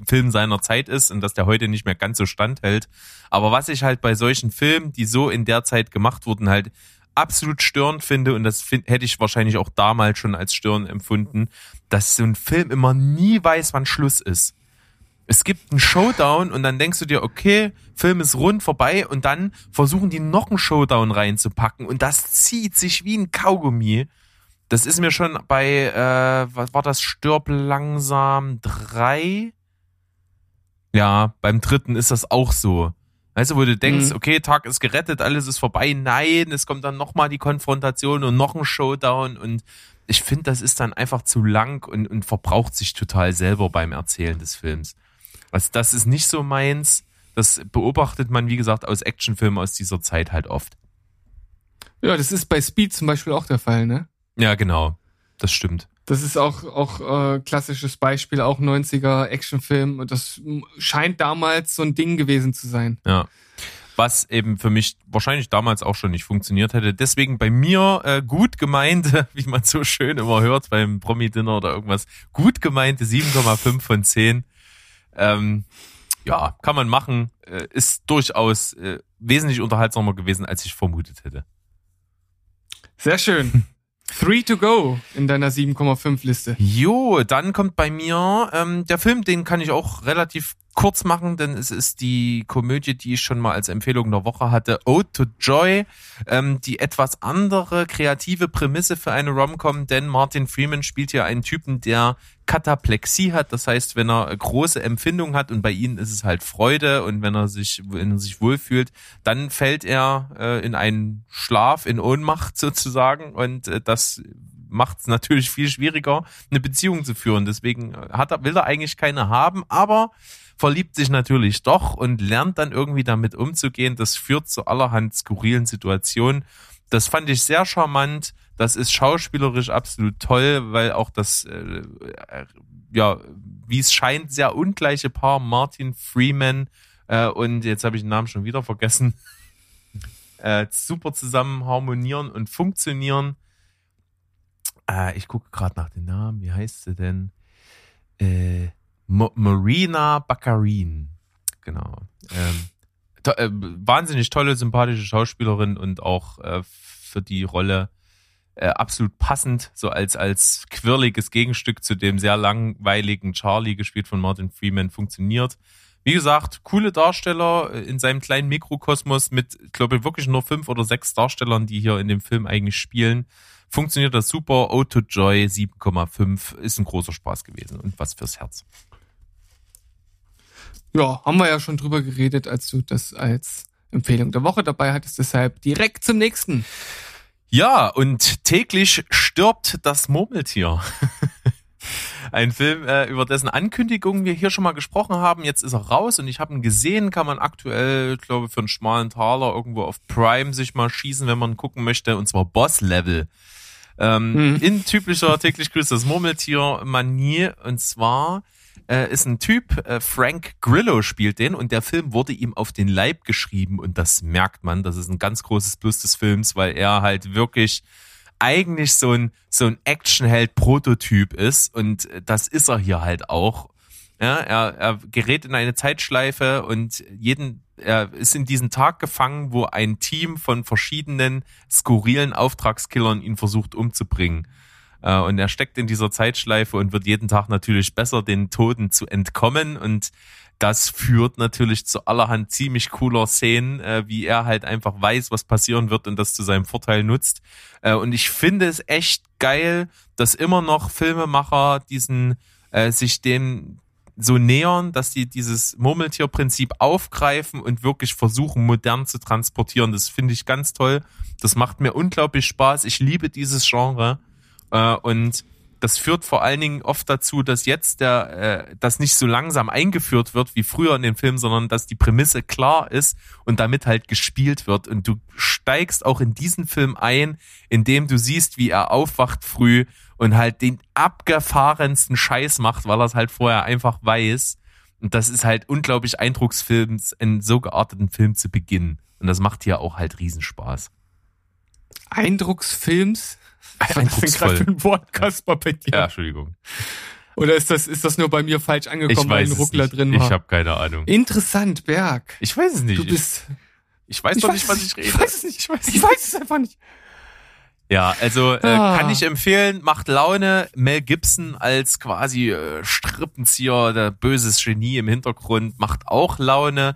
Film seiner Zeit ist und dass der heute nicht mehr ganz so standhält. Aber was ich halt bei solchen Filmen, die so in der Zeit gemacht wurden, halt absolut störend finde, und das find, hätte ich wahrscheinlich auch damals schon als störend empfunden, dass so ein Film immer nie weiß, wann Schluss ist. Es gibt einen Showdown und dann denkst du dir, okay, Film ist rund vorbei und dann versuchen die noch einen Showdown reinzupacken und das zieht sich wie ein Kaugummi. Das ist mir schon bei, äh, was war das, Stirb langsam drei? Ja, beim dritten ist das auch so. Weißt du, wo du denkst, Mhm. okay, Tag ist gerettet, alles ist vorbei. Nein, es kommt dann nochmal die Konfrontation und noch ein Showdown. Und ich finde, das ist dann einfach zu lang und, und verbraucht sich total selber beim Erzählen des Films. Also das ist nicht so meins. Das beobachtet man, wie gesagt, aus Actionfilmen aus dieser Zeit halt oft. Ja, das ist bei Speed zum Beispiel auch der Fall, ne? Ja, genau. Das stimmt. Das ist auch auch äh, klassisches Beispiel, auch 90er Actionfilm und das scheint damals so ein Ding gewesen zu sein. Ja. Was eben für mich wahrscheinlich damals auch schon nicht funktioniert hätte. Deswegen bei mir äh, gut gemeinte, wie man so schön immer hört beim Promi-Dinner oder irgendwas, gut gemeinte 7,5 von 10. Ähm, ja, kann man machen. Äh, ist durchaus äh, wesentlich unterhaltsamer gewesen, als ich vermutet hätte. Sehr schön. Three to go in deiner 7,5 Liste. Jo, dann kommt bei mir ähm, der Film, den kann ich auch relativ kurz machen, denn es ist die Komödie, die ich schon mal als Empfehlung der Woche hatte, Ode to Joy, ähm, die etwas andere kreative Prämisse für eine Rom-Com, denn Martin Freeman spielt hier einen Typen, der Kataplexie hat, das heißt, wenn er große Empfindung hat und bei ihnen ist es halt Freude und wenn er sich, wenn er sich wohlfühlt, dann fällt er äh, in einen Schlaf, in Ohnmacht sozusagen und äh, das macht es natürlich viel schwieriger, eine Beziehung zu führen. Deswegen hat er, will er eigentlich keine haben, aber verliebt sich natürlich doch und lernt dann irgendwie damit umzugehen. Das führt zu allerhand skurrilen Situationen. Das fand ich sehr charmant. Das ist schauspielerisch absolut toll, weil auch das, äh, ja, wie es scheint, sehr ungleiche Paar Martin Freeman äh, und jetzt habe ich den Namen schon wieder vergessen, äh, super zusammen harmonieren und funktionieren. Äh, ich gucke gerade nach den Namen. Wie heißt sie denn? Äh, Marina Baccarin. Genau. Ähm, to äh, wahnsinnig tolle, sympathische Schauspielerin und auch äh, für die Rolle äh, absolut passend, so als, als quirliges Gegenstück zu dem sehr langweiligen Charlie, gespielt von Martin Freeman, funktioniert. Wie gesagt, coole Darsteller äh, in seinem kleinen Mikrokosmos mit, glaube ich, wirklich nur fünf oder sechs Darstellern, die hier in dem Film eigentlich spielen. Funktioniert das super. O to Joy 7,5 ist ein großer Spaß gewesen und was fürs Herz. Ja, haben wir ja schon drüber geredet, als du das als Empfehlung der Woche dabei hattest. Deshalb direkt zum nächsten. Ja, und täglich stirbt das Murmeltier. Ein Film, äh, über dessen Ankündigung wir hier schon mal gesprochen haben. Jetzt ist er raus und ich habe ihn gesehen. Kann man aktuell, glaube für einen schmalen Taler irgendwo auf Prime sich mal schießen, wenn man gucken möchte. Und zwar Boss-Level. Ähm, Mhm. In typischer täglich grüßt das Murmeltier-Manier. Und zwar äh, ist ein Typ, äh, Frank Grillo spielt den und der Film wurde ihm auf den Leib geschrieben und das merkt man. Das ist ein ganz großes Plus des Films, weil er halt wirklich eigentlich so ein, so ein Actionheld-Prototyp ist und das ist er hier halt auch. Ja, er, er gerät in eine Zeitschleife und jeden, er ist in diesen Tag gefangen, wo ein Team von verschiedenen skurrilen Auftragskillern ihn versucht umzubringen. Äh, Und er steckt in dieser Zeitschleife und wird jeden Tag natürlich besser, den Toten zu entkommen. Und das führt natürlich zu allerhand ziemlich cooler Szenen, äh, wie er halt einfach weiß, was passieren wird und das zu seinem Vorteil nutzt. Äh, Und ich finde es echt geil, dass immer noch Filmemacher diesen sich dem so nähern, dass die dieses Murmeltierprinzip aufgreifen und wirklich versuchen, modern zu transportieren. Das finde ich ganz toll. Das macht mir unglaublich Spaß. Ich liebe dieses Genre. Äh, und das führt vor allen Dingen oft dazu, dass jetzt der, äh, das nicht so langsam eingeführt wird wie früher in den Filmen, sondern dass die Prämisse klar ist und damit halt gespielt wird. Und du steigst auch in diesen Film ein, indem du siehst, wie er aufwacht früh und halt den abgefahrensten Scheiß macht, weil er es halt vorher einfach weiß. Und das ist halt unglaublich eindrucksfilms, einen so gearteten Film zu beginnen. Und das macht hier auch halt Riesenspaß. Eindrucksfilms? Was Eindrucksvoll. gerade für ein Wort, Kasper, bei dir? Ja, Entschuldigung. Oder ist das, ist das nur bei mir falsch Ich angekommen, weil ein Ruckler nicht. drin Ich war? habe keine Ahnung. Interessant, Berg. Ich weiß es nicht. Du bist. ich, ich weiß doch nicht, was ich rede. Ich weiß es nicht. Ich weiß, ich weiß es einfach nicht. Ja, also äh, Ah. kann ich empfehlen, macht Laune. Mel Gibson als quasi äh, Strippenzieher, der böses Genie im Hintergrund, macht auch Laune.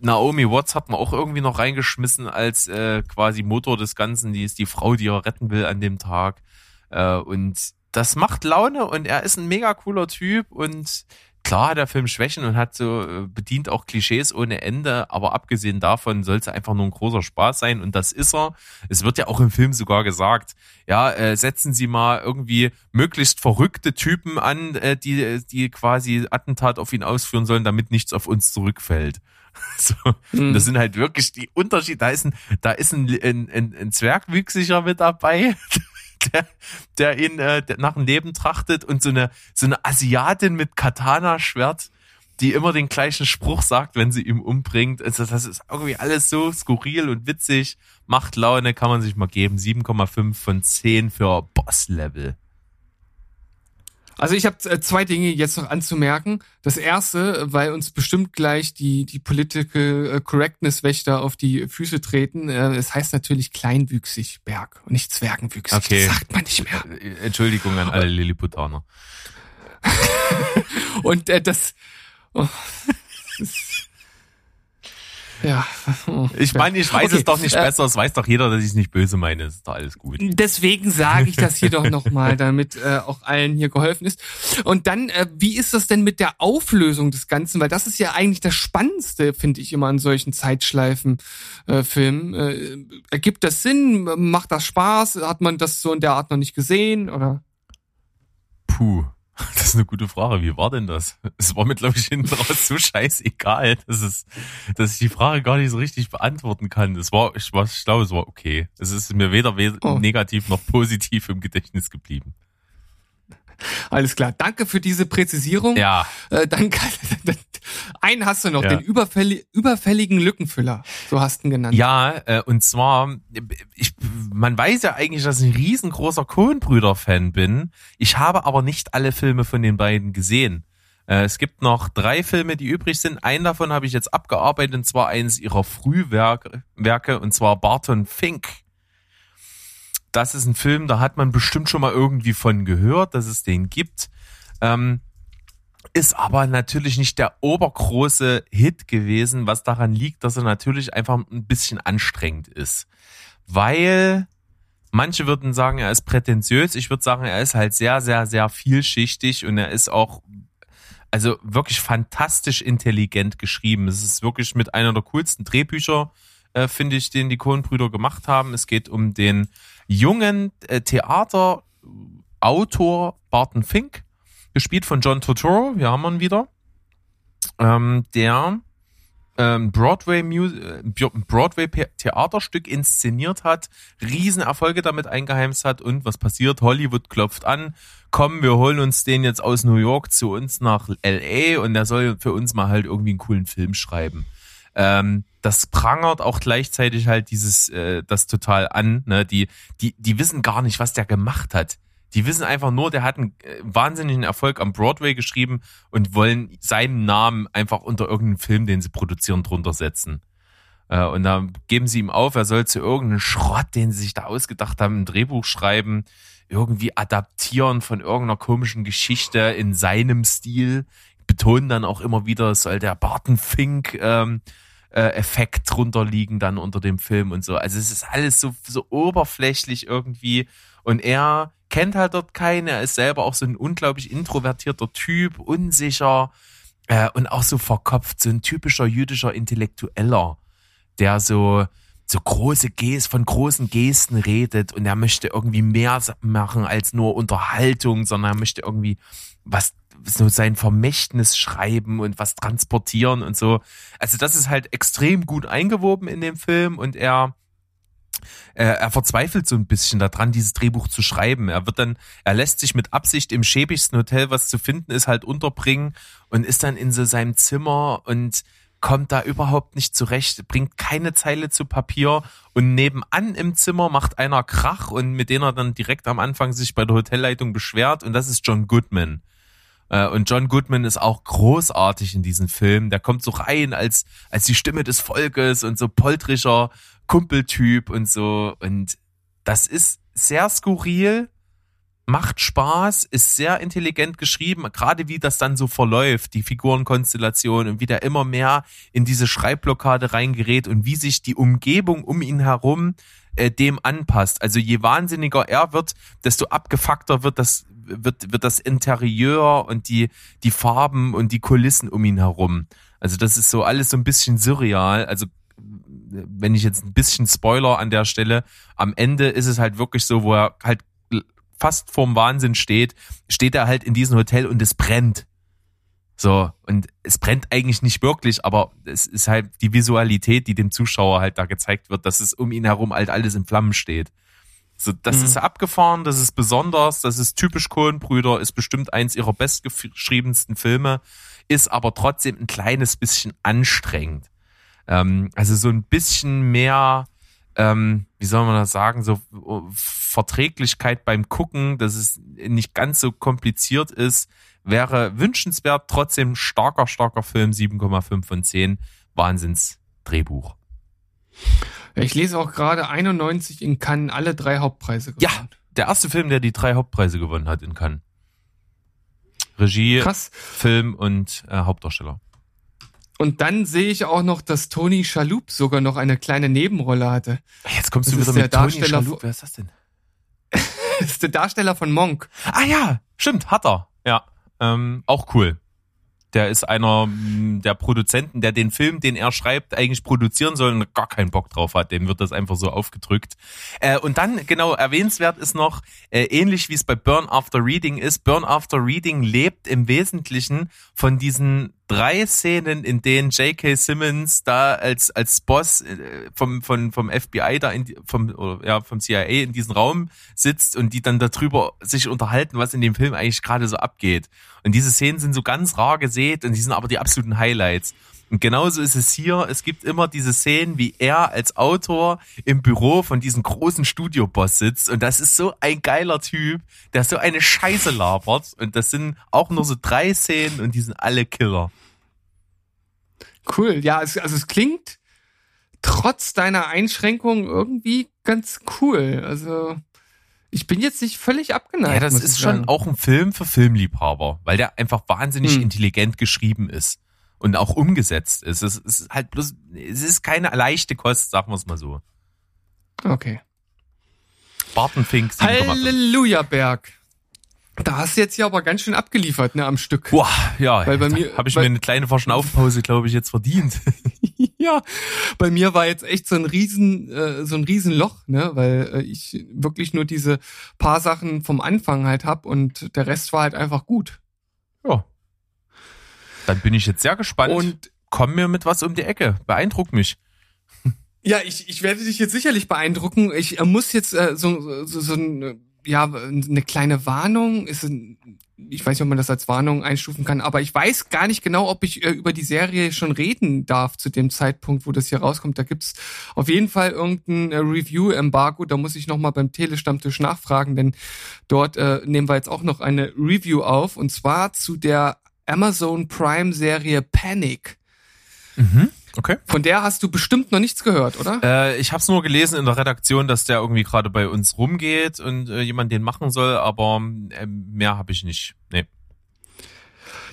Naomi Watts hat man auch irgendwie noch reingeschmissen als äh, quasi Motor des Ganzen. Die ist die Frau, die er retten will an dem Tag. Äh, und das macht Laune und er ist ein mega cooler Typ und klar hat der Film Schwächen und hat so äh, bedient auch Klischees ohne Ende, aber abgesehen davon soll es einfach nur ein großer Spaß sein und das ist er. Es wird ja auch im Film sogar gesagt, ja, äh, setzen Sie mal irgendwie möglichst verrückte Typen an, äh, die die quasi Attentat auf ihn ausführen sollen, damit nichts auf uns zurückfällt. So, Mhm. das sind halt wirklich die Unterschiede. Da ist ein, da ist ein, ein, ein, ein Zwergwüchsiger mit dabei, der, der ihn äh, der nach dem Leben trachtet und so eine, so eine Asiatin mit Katana-Schwert, die immer den gleichen Spruch sagt, wenn sie ihn umbringt. Also das ist irgendwie alles so skurril und witzig. Macht Laune, kann man sich mal geben. 7,5 von 10 für Boss-Level. Also ich habe äh, zwei Dinge jetzt noch anzumerken. Das erste, weil uns bestimmt gleich die die Political äh, Correctness Wächter auf die Füße treten. Äh, Es heißt natürlich kleinwüchsig Berg und nicht zwergenwüchsig. Okay. Das sagt man nicht mehr. Entschuldigung an alle Lilliputaner. Und äh, das, oh, das ist, ja. Ich meine, ich weiß Okay, es doch nicht äh, besser. Es weiß doch jeder, dass ich es nicht böse meine. Ist doch alles gut. Deswegen sage ich das hier doch nochmal, damit äh, auch allen hier geholfen ist. Und dann, äh, wie ist das denn mit der Auflösung des Ganzen? Weil das ist ja eigentlich das Spannendste, finde ich immer an solchen Zeitschleifen-Filmen. Äh, ergibt das Sinn? Macht das Spaß? Hat man das so in der Art noch nicht gesehen? Oder? Puh, das ist eine gute Frage. Wie war denn das? Es war mir, glaube ich, hinten raus so scheißegal, dass, es, dass ich die Frage gar nicht so richtig beantworten kann. Es war, ich, war, ich glaube, es war okay. Es ist mir weder we Oh. negativ noch positiv im Gedächtnis geblieben. Alles klar. Danke für diese Präzisierung. Ja, Äh, dann kann, einen hast du noch, Ja. den überfälli überfälligen Lückenfüller. So hast du ihn genannt. ja, äh, und zwar, ich, man weiß ja eigentlich, dass ich ein riesengroßer Coen-Brüder-Fan bin. Ich habe aber nicht alle Filme von den beiden gesehen. Äh, Es gibt noch drei Filme, die übrig sind. Einen davon habe ich jetzt abgearbeitet, und zwar eines ihrer Frühwerke, Werke, und zwar Barton Fink. Das ist ein Film, da hat man bestimmt schon mal irgendwie von gehört, dass es den gibt. Ähm, ist aber natürlich nicht der obergroße Hit gewesen, was daran liegt, dass er natürlich einfach ein bisschen anstrengend ist. Weil manche würden sagen, er ist prätentiös. Ich würde sagen, er ist halt sehr, sehr, sehr vielschichtig und er ist auch also wirklich fantastisch intelligent geschrieben. Es ist wirklich mit einer der coolsten Drehbücher, äh, finde ich, den die Coen-Brüder gemacht haben. Es geht um den jungen äh, Theaterautor Barton Fink, gespielt von John Turturro, wir haben ihn wieder, ähm, der ähm, Broadway äh, Broadway Theaterstück inszeniert hat, Riesenerfolge damit eingeheimst hat und was passiert? Hollywood klopft an, komm, wir holen uns den jetzt aus New York zu uns nach LA und der soll für uns mal halt irgendwie einen coolen Film schreiben. Ähm, das prangert auch gleichzeitig halt dieses äh, das total an, ne? Die die die wissen gar nicht, was der gemacht hat. Die wissen einfach nur, der hat einen äh, wahnsinnigen Erfolg am Broadway geschrieben und wollen seinen Namen einfach unter irgendeinen Film, den sie produzieren, drunter setzen. Äh, und dann geben sie ihm auf, er soll zu irgendeinem Schrott, den sie sich da ausgedacht haben, ein Drehbuch schreiben, irgendwie adaptieren von irgendeiner komischen Geschichte in seinem Stil. Betonen dann auch immer wieder, es soll der Barton Fink ähm, äh, Effekt drunter liegen dann unter dem Film und so. Also es ist alles so, so oberflächlich irgendwie. Und er kennt halt dort keinen. Er ist selber auch so ein unglaublich introvertierter Typ, unsicher äh, und auch so verkopft, so ein typischer jüdischer Intellektueller, der so so große Gest von großen Gesten redet und er möchte irgendwie mehr machen als nur Unterhaltung, sondern er möchte irgendwie was so sein Vermächtnis schreiben und was transportieren und so. Also das ist halt extrem gut eingewoben in dem Film und er er verzweifelt so ein bisschen daran, dieses Drehbuch zu schreiben. Er wird dann, er lässt sich mit Absicht im schäbigsten Hotel, was zu finden ist, halt unterbringen und ist dann in so seinem Zimmer und kommt da überhaupt nicht zurecht, bringt keine Zeile zu Papier und nebenan im Zimmer macht einer Krach und mit denen er dann direkt am Anfang sich bei der Hotelleitung beschwert und das ist John Goodman. Äh, Und John Goodman ist auch großartig in diesem Film. Der kommt so rein als, als die Stimme des Volkes und so poltrischer Kumpeltyp und so. Und das ist sehr skurril, macht Spaß, ist sehr intelligent geschrieben, gerade wie das dann so verläuft, die Figurenkonstellation und wie der immer mehr in diese Schreibblockade reingerät und wie sich die Umgebung um ihn herum äh, dem anpasst. Also je wahnsinniger er wird, desto abgefuckter wird das wird wird das Interieur und die die Farben und die Kulissen um ihn herum. Also das ist so alles so ein bisschen surreal. Also wenn ich jetzt ein bisschen Spoiler an der Stelle, am Ende ist es halt wirklich so, wo er halt fast vorm Wahnsinn steht, steht er halt in diesem Hotel und es brennt. So, und es brennt eigentlich nicht wirklich, aber es ist halt die Visualität, die dem Zuschauer halt da gezeigt wird, dass es um ihn herum halt alles in Flammen steht. So, das mhm. ist abgefahren, das ist besonders, das ist typisch Kohlenbrüder, ist bestimmt eins ihrer bestgeschriebensten Filme, ist aber trotzdem ein kleines bisschen anstrengend. Ähm, also so ein bisschen mehr, ähm, wie soll man das sagen, so oh, Verträglichkeit beim Gucken, dass es nicht ganz so kompliziert ist, wäre wünschenswert. Trotzdem starker, starker Film, 7,5 von 10. Wahnsinns Drehbuch. Ja, ich lese auch gerade 91 in Cannes alle drei Hauptpreise gewonnen. Ja, der erste Film, der die drei Hauptpreise gewonnen hat in Cannes. Regie, Krass. Film und äh, Hauptdarsteller. Und dann sehe ich auch noch, dass Tony Schalup sogar noch eine kleine Nebenrolle hatte. Jetzt kommst das du wieder mit Tony Schalup. Wer ist das denn? das ist der Darsteller von Monk. Ah ja, stimmt, hat er. Ja, ähm, auch cool. Der ist einer mm, der Produzenten, der den Film, den er schreibt, eigentlich produzieren soll und gar keinen Bock drauf hat. Dem wird das einfach so aufgedrückt. Äh, und dann, genau, erwähnenswert ist noch, äh, ähnlich wie es bei Burn After Reading ist, Burn After Reading lebt im Wesentlichen von diesen drei Szenen, in denen J.K. Simmons da als als Boss äh, vom vom vom FBI da in vom oder, ja vom CIA in diesem Raum sitzt und die dann darüber sich unterhalten, was in dem Film eigentlich gerade so abgeht. Und diese Szenen sind so ganz rar gesät und die sind aber die absoluten Highlights. Und genauso ist es hier. Es gibt immer diese Szenen, wie er als Autor im Büro von diesem großen Studioboss sitzt. Und das ist so ein geiler Typ, der so eine Scheiße labert. Und das sind auch nur so drei Szenen und die sind alle Killer. Cool. Ja, es, also es klingt trotz deiner Einschränkungen irgendwie ganz cool. Also ich bin jetzt nicht völlig abgeneigt. Ja, das ist schon auch ein Film für Filmliebhaber, weil der einfach wahnsinnig hm. intelligent geschrieben ist und auch umgesetzt ist. Es ist halt bloß, es ist keine leichte Kost, sagen wir es mal so. Okay. Bartenfink. Halleluja Berg. Da hast du jetzt ja aber ganz schön abgeliefert, ne, am Stück. Boah, ja, weil bei mir habe ich mir eine kleine Verschnaufpause, glaube ich, jetzt verdient. ja, bei mir war jetzt echt so ein riesen, äh, so ein Riesenloch, ne, weil äh, ich wirklich nur diese paar Sachen vom Anfang halt hab und der Rest war halt einfach gut. Ja, dann bin ich jetzt sehr gespannt. Und komm mir mit was um die Ecke. Beeindruck mich. Ja, ich, ich werde dich jetzt sicherlich beeindrucken. Ich äh, muss jetzt äh, so, so, so ein, ja, eine kleine Warnung. Ist ein, ich weiß nicht, ob man das als Warnung einstufen kann, aber ich weiß gar nicht genau, ob ich äh, über die Serie schon reden darf zu dem Zeitpunkt, wo das hier rauskommt. Da gibt's auf jeden Fall irgendein äh, Review-Embargo. Da muss ich nochmal beim Telestammtisch nachfragen, denn dort äh, nehmen wir jetzt auch noch eine Review auf und zwar zu der Amazon Prime Serie Panic. Mhm. Okay. Von der hast du bestimmt noch nichts gehört, oder? Äh, ich habe es nur gelesen in der Redaktion, dass der irgendwie gerade bei uns rumgeht und äh, jemand den machen soll, aber äh, mehr habe ich nicht. Nee.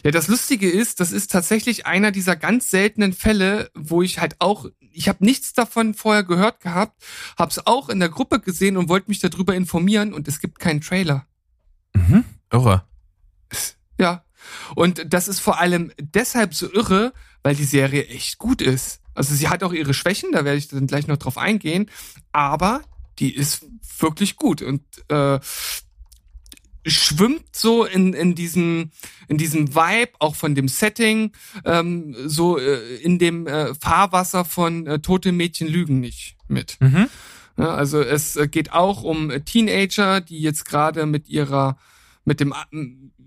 Ja, das Lustige ist, das ist tatsächlich einer dieser ganz seltenen Fälle, wo ich halt auch, ich habe nichts davon vorher gehört gehabt, habe es auch in der Gruppe gesehen und wollte mich darüber informieren und es gibt keinen Trailer. Mhm. Irre. Ja, und das ist vor allem deshalb so irre, weil die Serie echt gut ist. Also sie hat auch ihre Schwächen, da werde ich dann gleich noch drauf eingehen, aber die ist wirklich gut und äh, schwimmt so in, in diesem in diesem Vibe auch von dem Setting ähm, so äh, in dem äh, Fahrwasser von äh, tote Mädchen lügen nicht mit. Mhm. Ja, also es äh, geht auch um Teenager, die jetzt gerade mit ihrer mit dem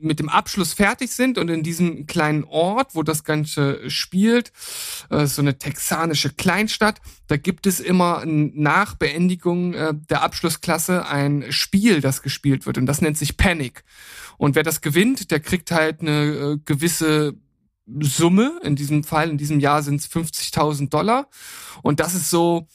mit dem Abschluss fertig sind und in diesem kleinen Ort, wo das Ganze spielt, äh, so eine texanische Kleinstadt, da gibt es immer nach Beendigung äh, der Abschlussklasse ein Spiel, das gespielt wird und das nennt sich Panic. Und wer das gewinnt, der kriegt halt eine äh, gewisse Summe. In diesem Fall, in diesem Jahr sind es 50.000 Dollar. Und das ist so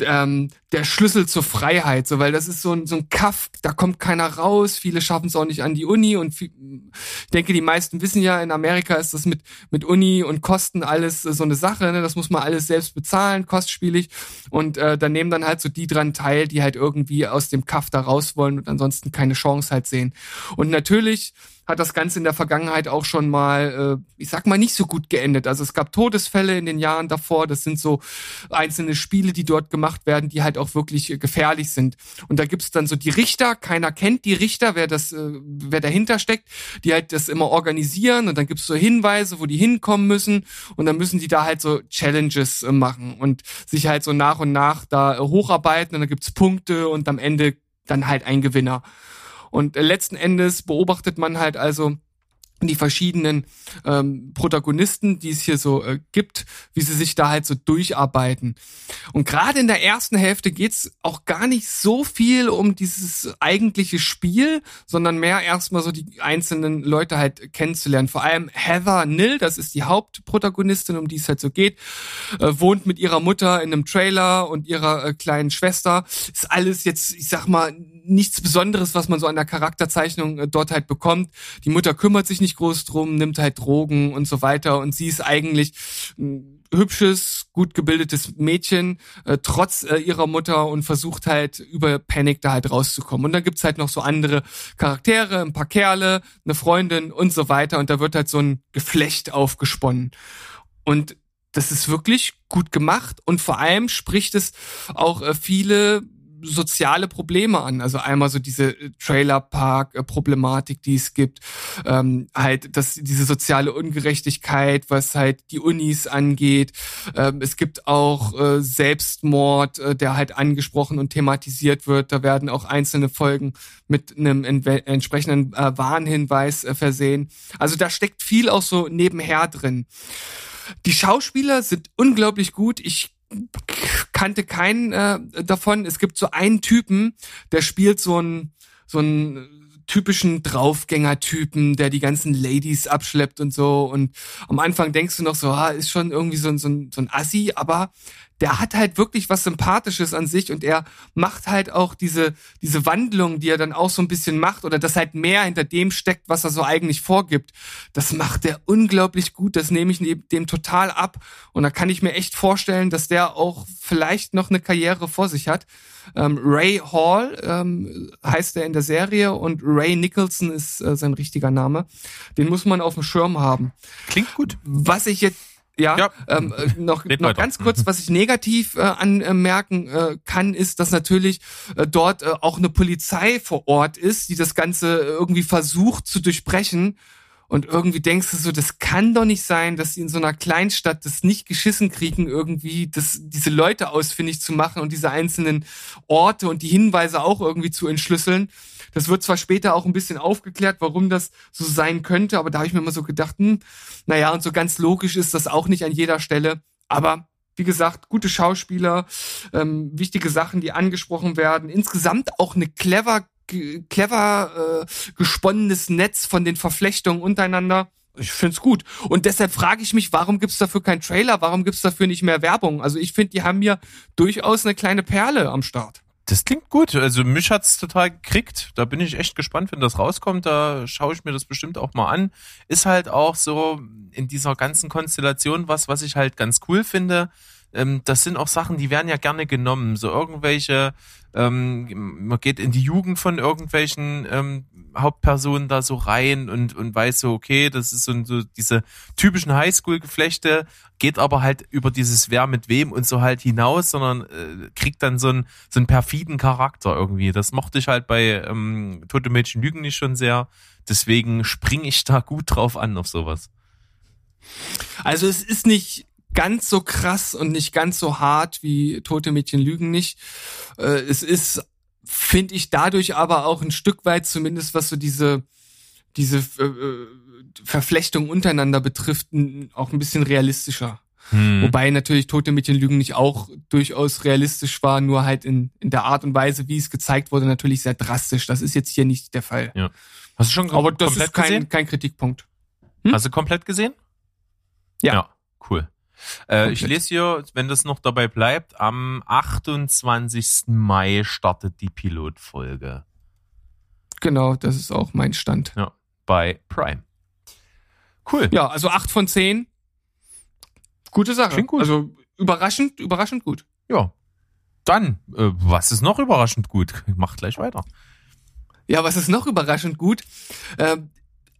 ähm, der Schlüssel zur Freiheit, so weil das ist so ein so ein Kaff, da kommt keiner raus, viele schaffen es auch nicht an die Uni und viel, ich denke, die meisten wissen ja, in Amerika ist das mit mit Uni und Kosten alles so eine Sache, ne? das muss man alles selbst bezahlen, kostspielig und äh, da nehmen dann halt so die dran teil, die halt irgendwie aus dem Kaff da raus wollen und ansonsten keine Chance halt sehen. Und natürlich hat das Ganze in der Vergangenheit auch schon mal, äh, ich sag mal, nicht so gut geendet. Also es gab Todesfälle in den Jahren davor. Das sind so einzelne Spiele, die dort gemacht werden, die halt auch wirklich äh, gefährlich sind. Und da gibt's dann so die Richter. Keiner kennt die Richter, wer das, äh, wer dahinter steckt, die halt das immer organisieren. Und dann gibt's so Hinweise, wo die hinkommen müssen. Und dann müssen die da halt so Challenges äh, machen und sich halt so nach und nach da äh, hocharbeiten. Und dann gibt's Punkte und am Ende dann halt ein Gewinner. Und letzten Endes beobachtet man halt also die verschiedenen ähm, Protagonisten, die es hier so äh, gibt, wie sie sich da halt so durcharbeiten. Und gerade in der ersten Hälfte geht's auch gar nicht so viel um dieses eigentliche Spiel, sondern mehr erstmal so die einzelnen Leute halt kennenzulernen. Vor allem Heather Nill, das ist die Hauptprotagonistin, um die es halt so geht, äh, wohnt mit ihrer Mutter in einem Trailer und ihrer äh, kleinen Schwester. Ist alles jetzt, ich sag mal, nichts Besonderes, was man so an der Charakterzeichnung äh, dort halt bekommt. Die Mutter kümmert sich nicht groß drum, nimmt halt Drogen und so weiter und sie ist eigentlich ein hübsches, gut gebildetes Mädchen, äh, trotz äh, ihrer Mutter und versucht halt über Panic da halt rauszukommen. Und dann gibt's halt noch so andere Charaktere, ein paar Kerle, eine Freundin und so weiter und da wird halt so ein Geflecht aufgesponnen. Und das ist wirklich gut gemacht und vor allem spricht es auch äh, viele soziale Probleme an. Also einmal so diese Trailerpark-Problematik, die es gibt, ähm, halt dass diese soziale Ungerechtigkeit, was halt die Unis angeht. Ähm, es gibt auch äh, Selbstmord, äh, der halt angesprochen und thematisiert wird. Da werden auch einzelne Folgen mit einem entsprechenden äh, Warnhinweis äh, versehen. Also da steckt viel auch so nebenher drin. Die Schauspieler sind unglaublich gut. Ich kannte keinen äh, davon. Es gibt so einen Typen, der spielt so ein so ein typischen Draufgänger-Typen, der die ganzen Ladies abschleppt und so. Und am Anfang denkst du noch so, ah, ist schon irgendwie so ein, so ein, so ein Assi, aber der hat halt wirklich was Sympathisches an sich und er macht halt auch diese, diese Wandlung, die er dann auch so ein bisschen macht oder dass halt mehr hinter dem steckt, was er so eigentlich vorgibt. Das macht er unglaublich gut. Das nehme ich dem total ab. Und da kann ich mir echt vorstellen, dass der auch vielleicht noch eine Karriere vor sich hat. Ähm, Ray Hall ähm, heißt er in der Serie und Ray Nicholson ist äh, sein richtiger Name. Den muss man auf dem Schirm haben. Klingt gut. Was ich jetzt ja, ja. Ähm, äh, noch, noch ganz kurz, was ich negativ äh, anmerken äh, kann, ist, dass natürlich äh, dort äh, auch eine Polizei vor Ort ist, die das Ganze irgendwie versucht zu durchbrechen. Und irgendwie denkst du so, das kann doch nicht sein, dass sie in so einer Kleinstadt das nicht geschissen kriegen, irgendwie das, diese Leute ausfindig zu machen und diese einzelnen Orte und die Hinweise auch irgendwie zu entschlüsseln. Das wird zwar später auch ein bisschen aufgeklärt, warum das so sein könnte, aber da habe ich mir immer so gedacht, hm, naja, und so ganz logisch ist das auch nicht an jeder Stelle. Aber wie gesagt, gute Schauspieler, ähm, wichtige Sachen, die angesprochen werden. Insgesamt auch eine clever, clever äh, gesponnenes Netz von den Verflechtungen untereinander. Ich find's gut. Und deshalb frage ich mich, warum gibt's dafür keinen Trailer? Warum gibt's dafür nicht mehr Werbung? Also ich finde, die haben hier durchaus eine kleine Perle am Start. Das klingt gut. Also mich hat's total gekriegt. Da bin ich echt gespannt, wenn das rauskommt. Da schaue ich mir das bestimmt auch mal an. Ist halt auch so in dieser ganzen Konstellation was, was ich halt ganz cool finde ähm, das sind auch Sachen, die werden ja gerne genommen. So irgendwelche, ähm, man geht in die Jugend von irgendwelchen ähm, Hauptpersonen da so rein und, und weiß so, okay, das ist so, so diese typischen Highschool-Geflechte, geht aber halt über dieses Wer mit wem und so halt hinaus, sondern äh, kriegt dann so einen, so einen perfiden Charakter irgendwie. Das mochte ich halt bei ähm, Tote Mädchen Lügen nicht schon sehr. Deswegen springe ich da gut drauf an auf sowas. Also es ist nicht ganz so krass und nicht ganz so hart wie Tote Mädchen lügen nicht. Äh, es ist, finde ich, dadurch aber auch ein Stück weit zumindest, was so diese, diese äh, äh Verflechtung untereinander betrifft, auch ein bisschen realistischer. Hm. Wobei natürlich Tote Mädchen lügen nicht auch durchaus realistisch war, nur halt in, in der Art und Weise, wie es gezeigt wurde, natürlich sehr drastisch. Das ist jetzt hier nicht der Fall. Ja. Hast du schon Aber das ist kein, kein Kritikpunkt. Hm? Hast du komplett gesehen? Ja. ja cool. Äh, ich lese hier, wenn das noch dabei bleibt, am 28. Mai startet die Pilotfolge Genau, das ist auch mein Stand. bei Prime. Cool. Ja, also acht von zehn. Gute Sache. Klingt gut. Also überraschend, überraschend gut. Ja. Dann, äh, was ist noch überraschend gut? Mach gleich weiter. Ja, was ist noch überraschend gut? Ähm,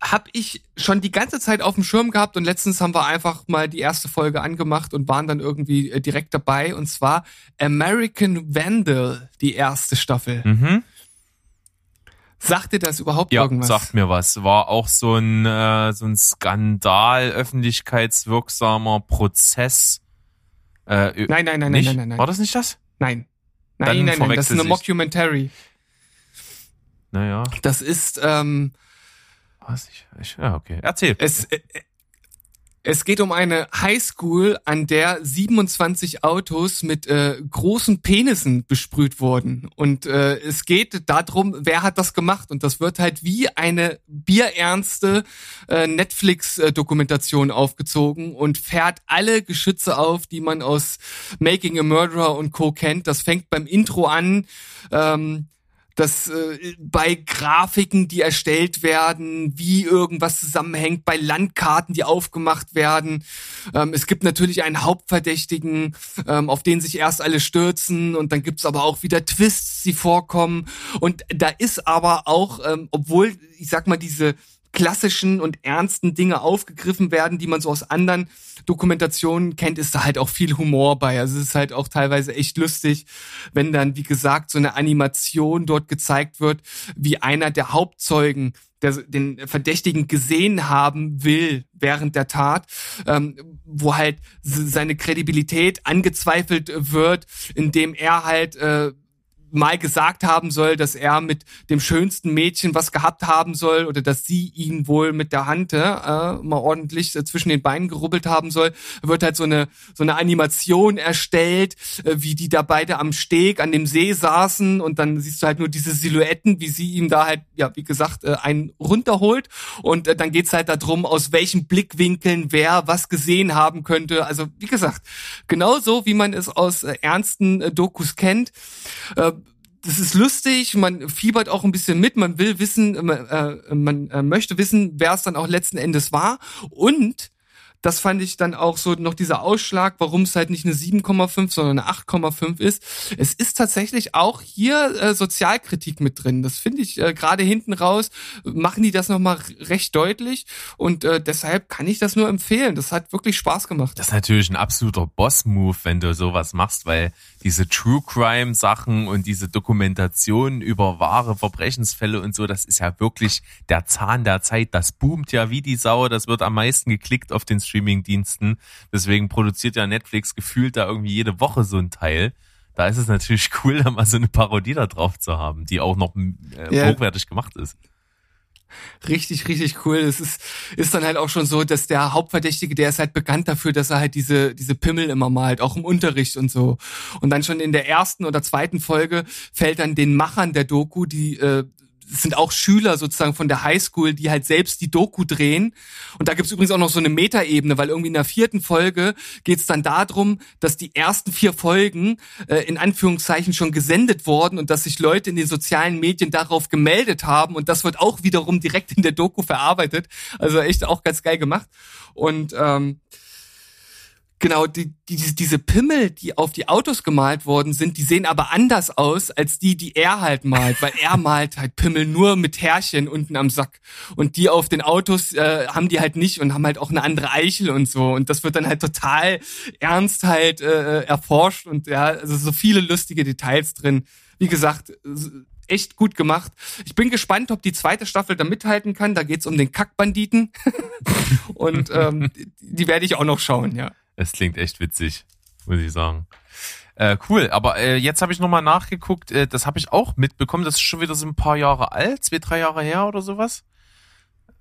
hab ich schon die ganze Zeit auf dem Schirm gehabt und letztens haben wir einfach mal die erste Folge angemacht und waren dann irgendwie äh, direkt dabei und zwar American Vandal, die erste Staffel. Mhm. Sagt dir das überhaupt Ja, irgendwas? sagt mir was. War auch so ein, äh, so ein Skandal, öffentlichkeitswirksamer Prozess. Äh, Nein, nein, nein, nicht? nein, nein, nein, War nein. das nicht das? Nein. Dann Nein, nein, nein, das ist eine. Mockumentary. Naja, Das ist, ähm, was ich, ich, ja, okay. Erzähl. Es, äh, es geht um eine Highschool, an der 27 Autos mit äh, großen Penissen besprüht wurden. Und äh, es geht darum, wer hat das gemacht. Und das wird halt wie eine bierernste äh, Netflix-Dokumentation aufgezogen und fährt alle Geschütze auf, die man aus Making a Murderer und Co. kennt. Das fängt beim Intro an. Ähm, dass äh, bei Grafiken, die erstellt werden, wie irgendwas zusammenhängt, bei Landkarten, die aufgemacht werden. Ähm, es gibt natürlich einen Hauptverdächtigen, ähm, auf den sich erst alle stürzen und dann gibt's aber auch wieder Twists, die vorkommen. Und da ist aber auch, ähm, obwohl, ich sag mal, diese klassischen und ernsten Dinge aufgegriffen werden, die man so aus anderen Dokumentationen kennt, ist da halt auch viel Humor bei. Also es ist halt auch teilweise echt lustig, wenn dann, wie gesagt, so eine Animation dort gezeigt wird, wie einer der Hauptzeugen der den Verdächtigen gesehen haben will während der Tat, ähm, wo halt seine Kredibilität angezweifelt wird, indem er halt äh, mal gesagt haben soll, dass er mit dem schönsten Mädchen was gehabt haben soll oder dass sie ihn wohl mit der Hand äh, mal ordentlich äh, zwischen den Beinen gerubbelt haben soll, wird halt so eine so eine Animation erstellt, äh, wie die da beide am Steg an dem See saßen und dann siehst du halt nur diese Silhouetten, wie sie ihm da halt ja wie gesagt äh, einen runterholt und äh, dann geht's halt darum, aus welchen Blickwinkeln wer was gesehen haben könnte. Also wie gesagt, genauso wie man es aus äh, ernsten äh, Dokus kennt. Äh, das ist lustig, man fiebert auch ein bisschen mit, man will wissen, äh, äh, man äh, möchte wissen, wer es dann auch letzten Endes war. Und das fand ich dann auch so noch dieser Ausschlag, warum es halt nicht eine 7,5, sondern eine 8,5 ist. Es ist tatsächlich auch hier äh, Sozialkritik mit drin. Das finde ich äh, gerade hinten raus, machen die das nochmal recht deutlich und äh, deshalb kann ich das nur empfehlen. Das hat wirklich Spaß gemacht. Das ist natürlich ein absoluter Boss-Move, wenn du sowas machst, weil diese True Crime-Sachen und diese Dokumentationen über wahre Verbrechensfälle und so, das ist ja wirklich der Zahn der Zeit. Das boomt ja wie die Sau. Das wird am meisten geklickt auf den Streaming-Diensten. Deswegen produziert ja Netflix gefühlt da irgendwie jede Woche so ein Teil. Da ist es natürlich cool, da mal so eine Parodie da drauf zu haben, die auch noch äh, Ja. hochwertig gemacht ist. Richtig, richtig cool. Es ist, ist dann halt auch schon so, dass der Hauptverdächtige, der ist halt bekannt dafür, dass er halt diese, diese Pimmel immer malt, auch im Unterricht und so. Und dann schon in der ersten oder zweiten Folge fällt dann den Machern der Doku, die äh, es sind auch Schüler sozusagen von der Highschool, die halt selbst die Doku drehen. Und da gibt's übrigens auch noch so eine Metaebene, weil irgendwie in der vierten Folge geht's dann darum, dass die ersten vier Folgen äh, in Anführungszeichen schon gesendet wurden und dass sich Leute in den sozialen Medien darauf gemeldet haben. Und das wird auch wiederum direkt in der Doku verarbeitet. Also echt auch ganz geil gemacht. Und ähm, Genau, die, die, diese Pimmel, die auf die Autos gemalt worden sind, die sehen aber anders aus als die, die er halt malt, weil er malt halt Pimmel nur mit Härchen unten am Sack. Und die auf den Autos äh, haben die halt nicht und haben halt auch eine andere Eichel und so. Und das wird dann halt total ernst halt äh, erforscht und ja, also so viele lustige Details drin. Wie gesagt, echt gut gemacht. Ich bin gespannt, ob die zweite Staffel da mithalten kann. Da geht's um den Kackbanditen. und ähm, die werde ich auch noch schauen, ja. Es klingt echt witzig, muss ich sagen. Äh, cool, aber äh, jetzt habe ich nochmal nachgeguckt, äh, das habe ich auch mitbekommen, das ist schon wieder so ein paar Jahre alt, zwei, drei Jahre her oder sowas.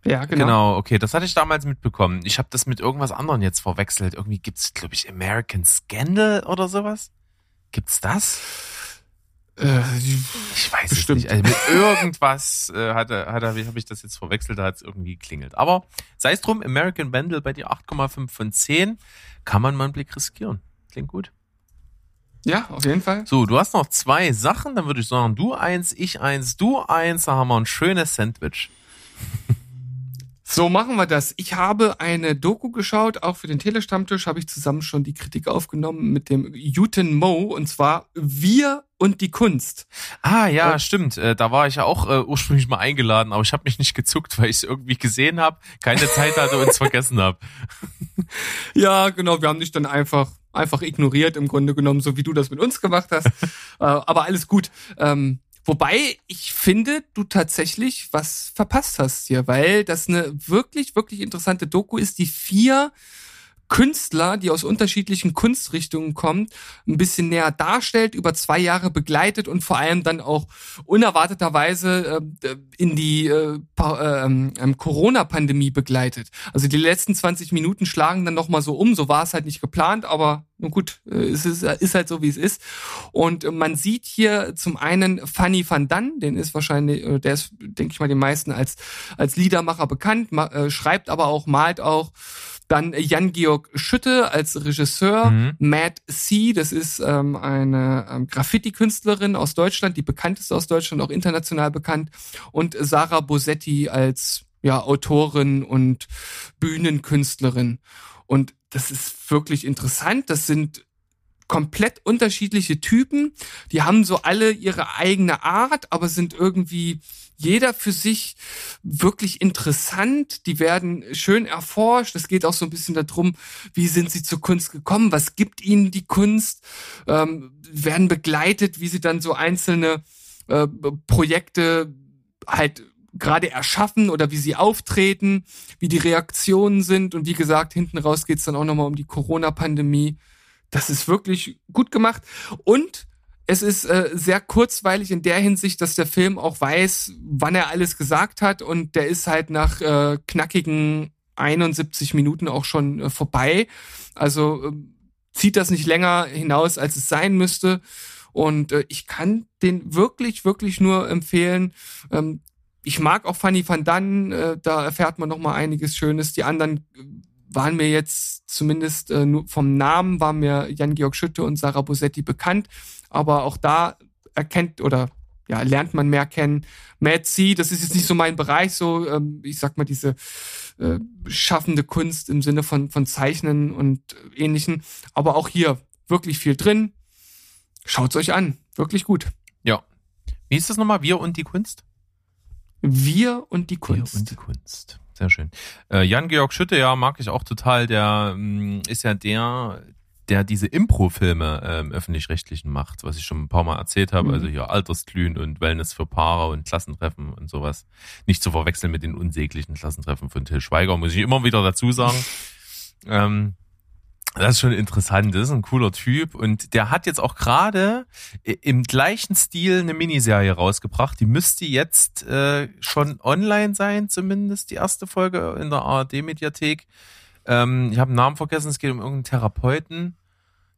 Ja, genau. Genau, okay, das hatte ich damals mitbekommen. Ich habe das mit irgendwas anderem jetzt verwechselt. Irgendwie gibt's, glaube ich, American Scandal oder sowas. Gibt's das? Äh, Ich weiß Bestimmt. es nicht. Also mit irgendwas äh, hat er, hat er, wie habe ich das jetzt verwechselt, da hat es irgendwie klingelt. Aber sei es drum, American Vandal bei dir 8,5 von 10. Kann man mal einen Blick riskieren. Klingt gut. ja, auf jeden Fall. So, du hast noch zwei Sachen, dann würde ich sagen, du eins, ich eins, du eins, da haben wir ein schönes Sandwich. So machen wir das. Ich habe eine Doku geschaut, auch für den Telestammtisch habe ich zusammen schon die Kritik aufgenommen mit dem Juten Mo und zwar Wir und die Kunst. Ah ja, Ja. stimmt. Äh, da war ich ja auch äh, ursprünglich mal eingeladen, aber ich habe mich nicht gezuckt, weil ich es irgendwie gesehen habe, keine Zeit hatte und es vergessen habe. Ja, genau, wir haben dich dann einfach einfach ignoriert im Grunde genommen, so wie du das mit uns gemacht hast. äh, aber alles gut. Ähm, wobei ich finde, du tatsächlich was verpasst hast hier, weil das eine wirklich wirklich interessante Doku ist, die vier Künstler, die aus unterschiedlichen Kunstrichtungen kommen, ein bisschen näher darstellt, über zwei Jahre begleitet und vor allem dann auch unerwarteterweise äh, in die äh, Pa- ähm, ähm, Corona-Pandemie begleitet. Also die letzten 20 Minuten schlagen dann nochmal so um, so war es halt nicht geplant, aber nun gut, äh, es ist, ist halt so, wie es ist. Und äh, man sieht hier zum einen Fanny van Dan, den ist wahrscheinlich, äh, der ist, denke ich mal, den meisten als, als Liedermacher bekannt, äh, schreibt aber auch, malt auch. Dann Jan-Georg Schütte als Regisseur, Mhm. Matt C., das ist ähm, eine ähm, Graffiti-Künstlerin aus Deutschland, die bekannteste aus Deutschland, auch international bekannt. Und Sarah Bosetti als ja, Autorin und Bühnenkünstlerin. Und das ist wirklich interessant. Das sind komplett unterschiedliche Typen. Die haben so alle ihre eigene Art, aber sind irgendwie jeder für sich wirklich interessant. Die werden schön erforscht. Es geht auch so ein bisschen darum, wie sind sie zur Kunst gekommen? Was gibt ihnen die Kunst? Ähm, werden begleitet, wie sie dann so einzelne äh, Projekte halt gerade erschaffen oder wie sie auftreten, wie die Reaktionen sind. Und wie gesagt, hinten raus geht's dann auch nochmal um die Corona-Pandemie. Das ist wirklich gut gemacht. Und es ist äh, sehr kurzweilig in der Hinsicht, dass der Film auch weiß, wann er alles gesagt hat. Und der ist halt nach äh, knackigen 71 Minuten auch schon äh, vorbei. Also äh, zieht das nicht länger hinaus, als es sein müsste. Und äh, ich kann den wirklich, wirklich nur empfehlen. Ähm, ich mag auch Fanny van Dan, äh, da erfährt man noch mal einiges Schönes. Die anderen äh, waren mir jetzt zumindest äh, nur vom Namen war mir Jan-Georg Schütte und Sarah Bosetti bekannt, aber auch da erkennt oder ja, lernt man mehr kennen. Mad C, das ist jetzt nicht so mein Bereich, so ähm, ich sag mal diese äh, schaffende Kunst im Sinne von von Zeichnen und äh, ähnlichen, aber auch hier wirklich viel drin. Schaut's euch an, wirklich gut. Ja. Wie ist das nochmal? Wir und die Kunst? Wir und die Kunst. Wir und die Kunst. Sehr schön. Äh, Jan-Georg Schütte, ja, mag ich auch total. Der ähm, ist ja der, der diese Impro-Filme ähm, öffentlich-rechtlichen macht, was ich schon ein paar Mal erzählt habe. Mhm. Also hier Altersglühen und Wellness für Paare und Klassentreffen und sowas. Nicht zu verwechseln mit den unsäglichen Klassentreffen von Till Schweiger, muss ich immer wieder dazu sagen. ähm, das ist schon interessant, das ist ein cooler Typ und der hat jetzt auch gerade i- im gleichen Stil eine Miniserie rausgebracht. Die müsste jetzt äh, schon online sein, zumindest die erste Folge in der ARD-Mediathek. Ähm, ich habe den Namen vergessen, es geht um irgendeinen Therapeuten.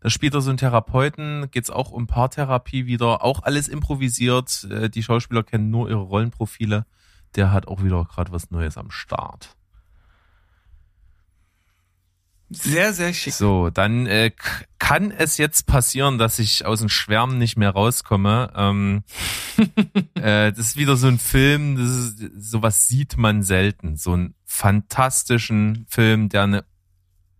Da spielt er so einen Therapeuten, geht's auch um Paartherapie wieder, auch alles improvisiert. Äh, die Schauspieler kennen nur ihre Rollenprofile. Der hat auch wieder gerade was Neues am Start. Sehr, sehr schick. So, dann äh, kann es jetzt passieren, dass ich aus dem Schwärmen nicht mehr rauskomme. Ähm, äh, das ist wieder so ein Film, das ist, sowas sieht man selten. So einen fantastischen Film, der eine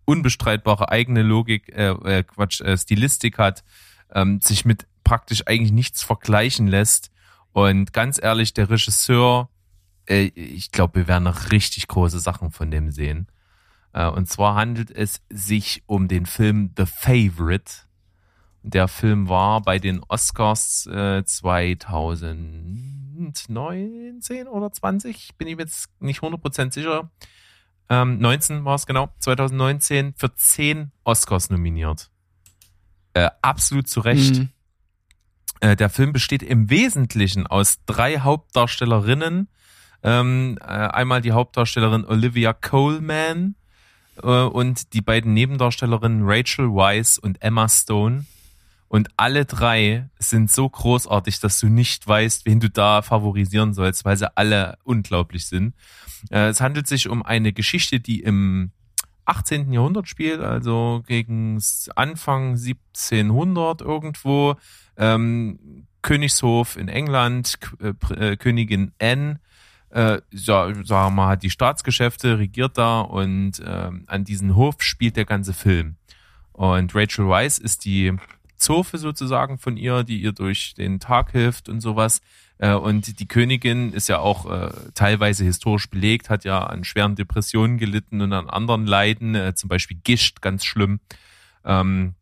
unbestreitbare eigene Logik, äh, äh, Quatsch, äh, Stilistik hat, ähm, sich mit praktisch eigentlich nichts vergleichen lässt. Und ganz ehrlich, der Regisseur, äh, ich glaube, wir werden noch richtig große Sachen von dem sehen. Äh, Und zwar handelt es sich um den Film The Favorite. Der Film war bei den Oscars äh, 2019 oder 20, bin ich mir jetzt nicht 100% sicher. Ähm, 19 war es genau, 2019 für 10 Oscars nominiert. Äh, absolut zu Recht. Mhm. Äh, der Film besteht im Wesentlichen aus drei Hauptdarstellerinnen. Ähm, äh, einmal die Hauptdarstellerin Olivia Coleman äh, und die beiden Nebendarstellerinnen Rachel Weisz und Emma Stone. Und alle drei sind so großartig, dass du nicht weißt, wen du da favorisieren sollst, weil sie alle unglaublich sind. Äh, es handelt sich um eine Geschichte, die im 18. Jahrhundert spielt, also gegen Anfang 1700 irgendwo. Ähm, Königshof in England, äh, äh, Königin Anne, äh, ja, sagen wir mal, hat die Staatsgeschäfte, regiert da und äh, an diesen Hof spielt der ganze Film. Und Rachel Weisz ist die Zofe sozusagen von ihr, die ihr durch den Tag hilft und sowas. Äh, und die Königin ist ja auch äh, teilweise historisch belegt, hat ja an schweren Depressionen gelitten und an anderen Leiden, äh, zum Beispiel Gischt, ganz schlimm. Ähm,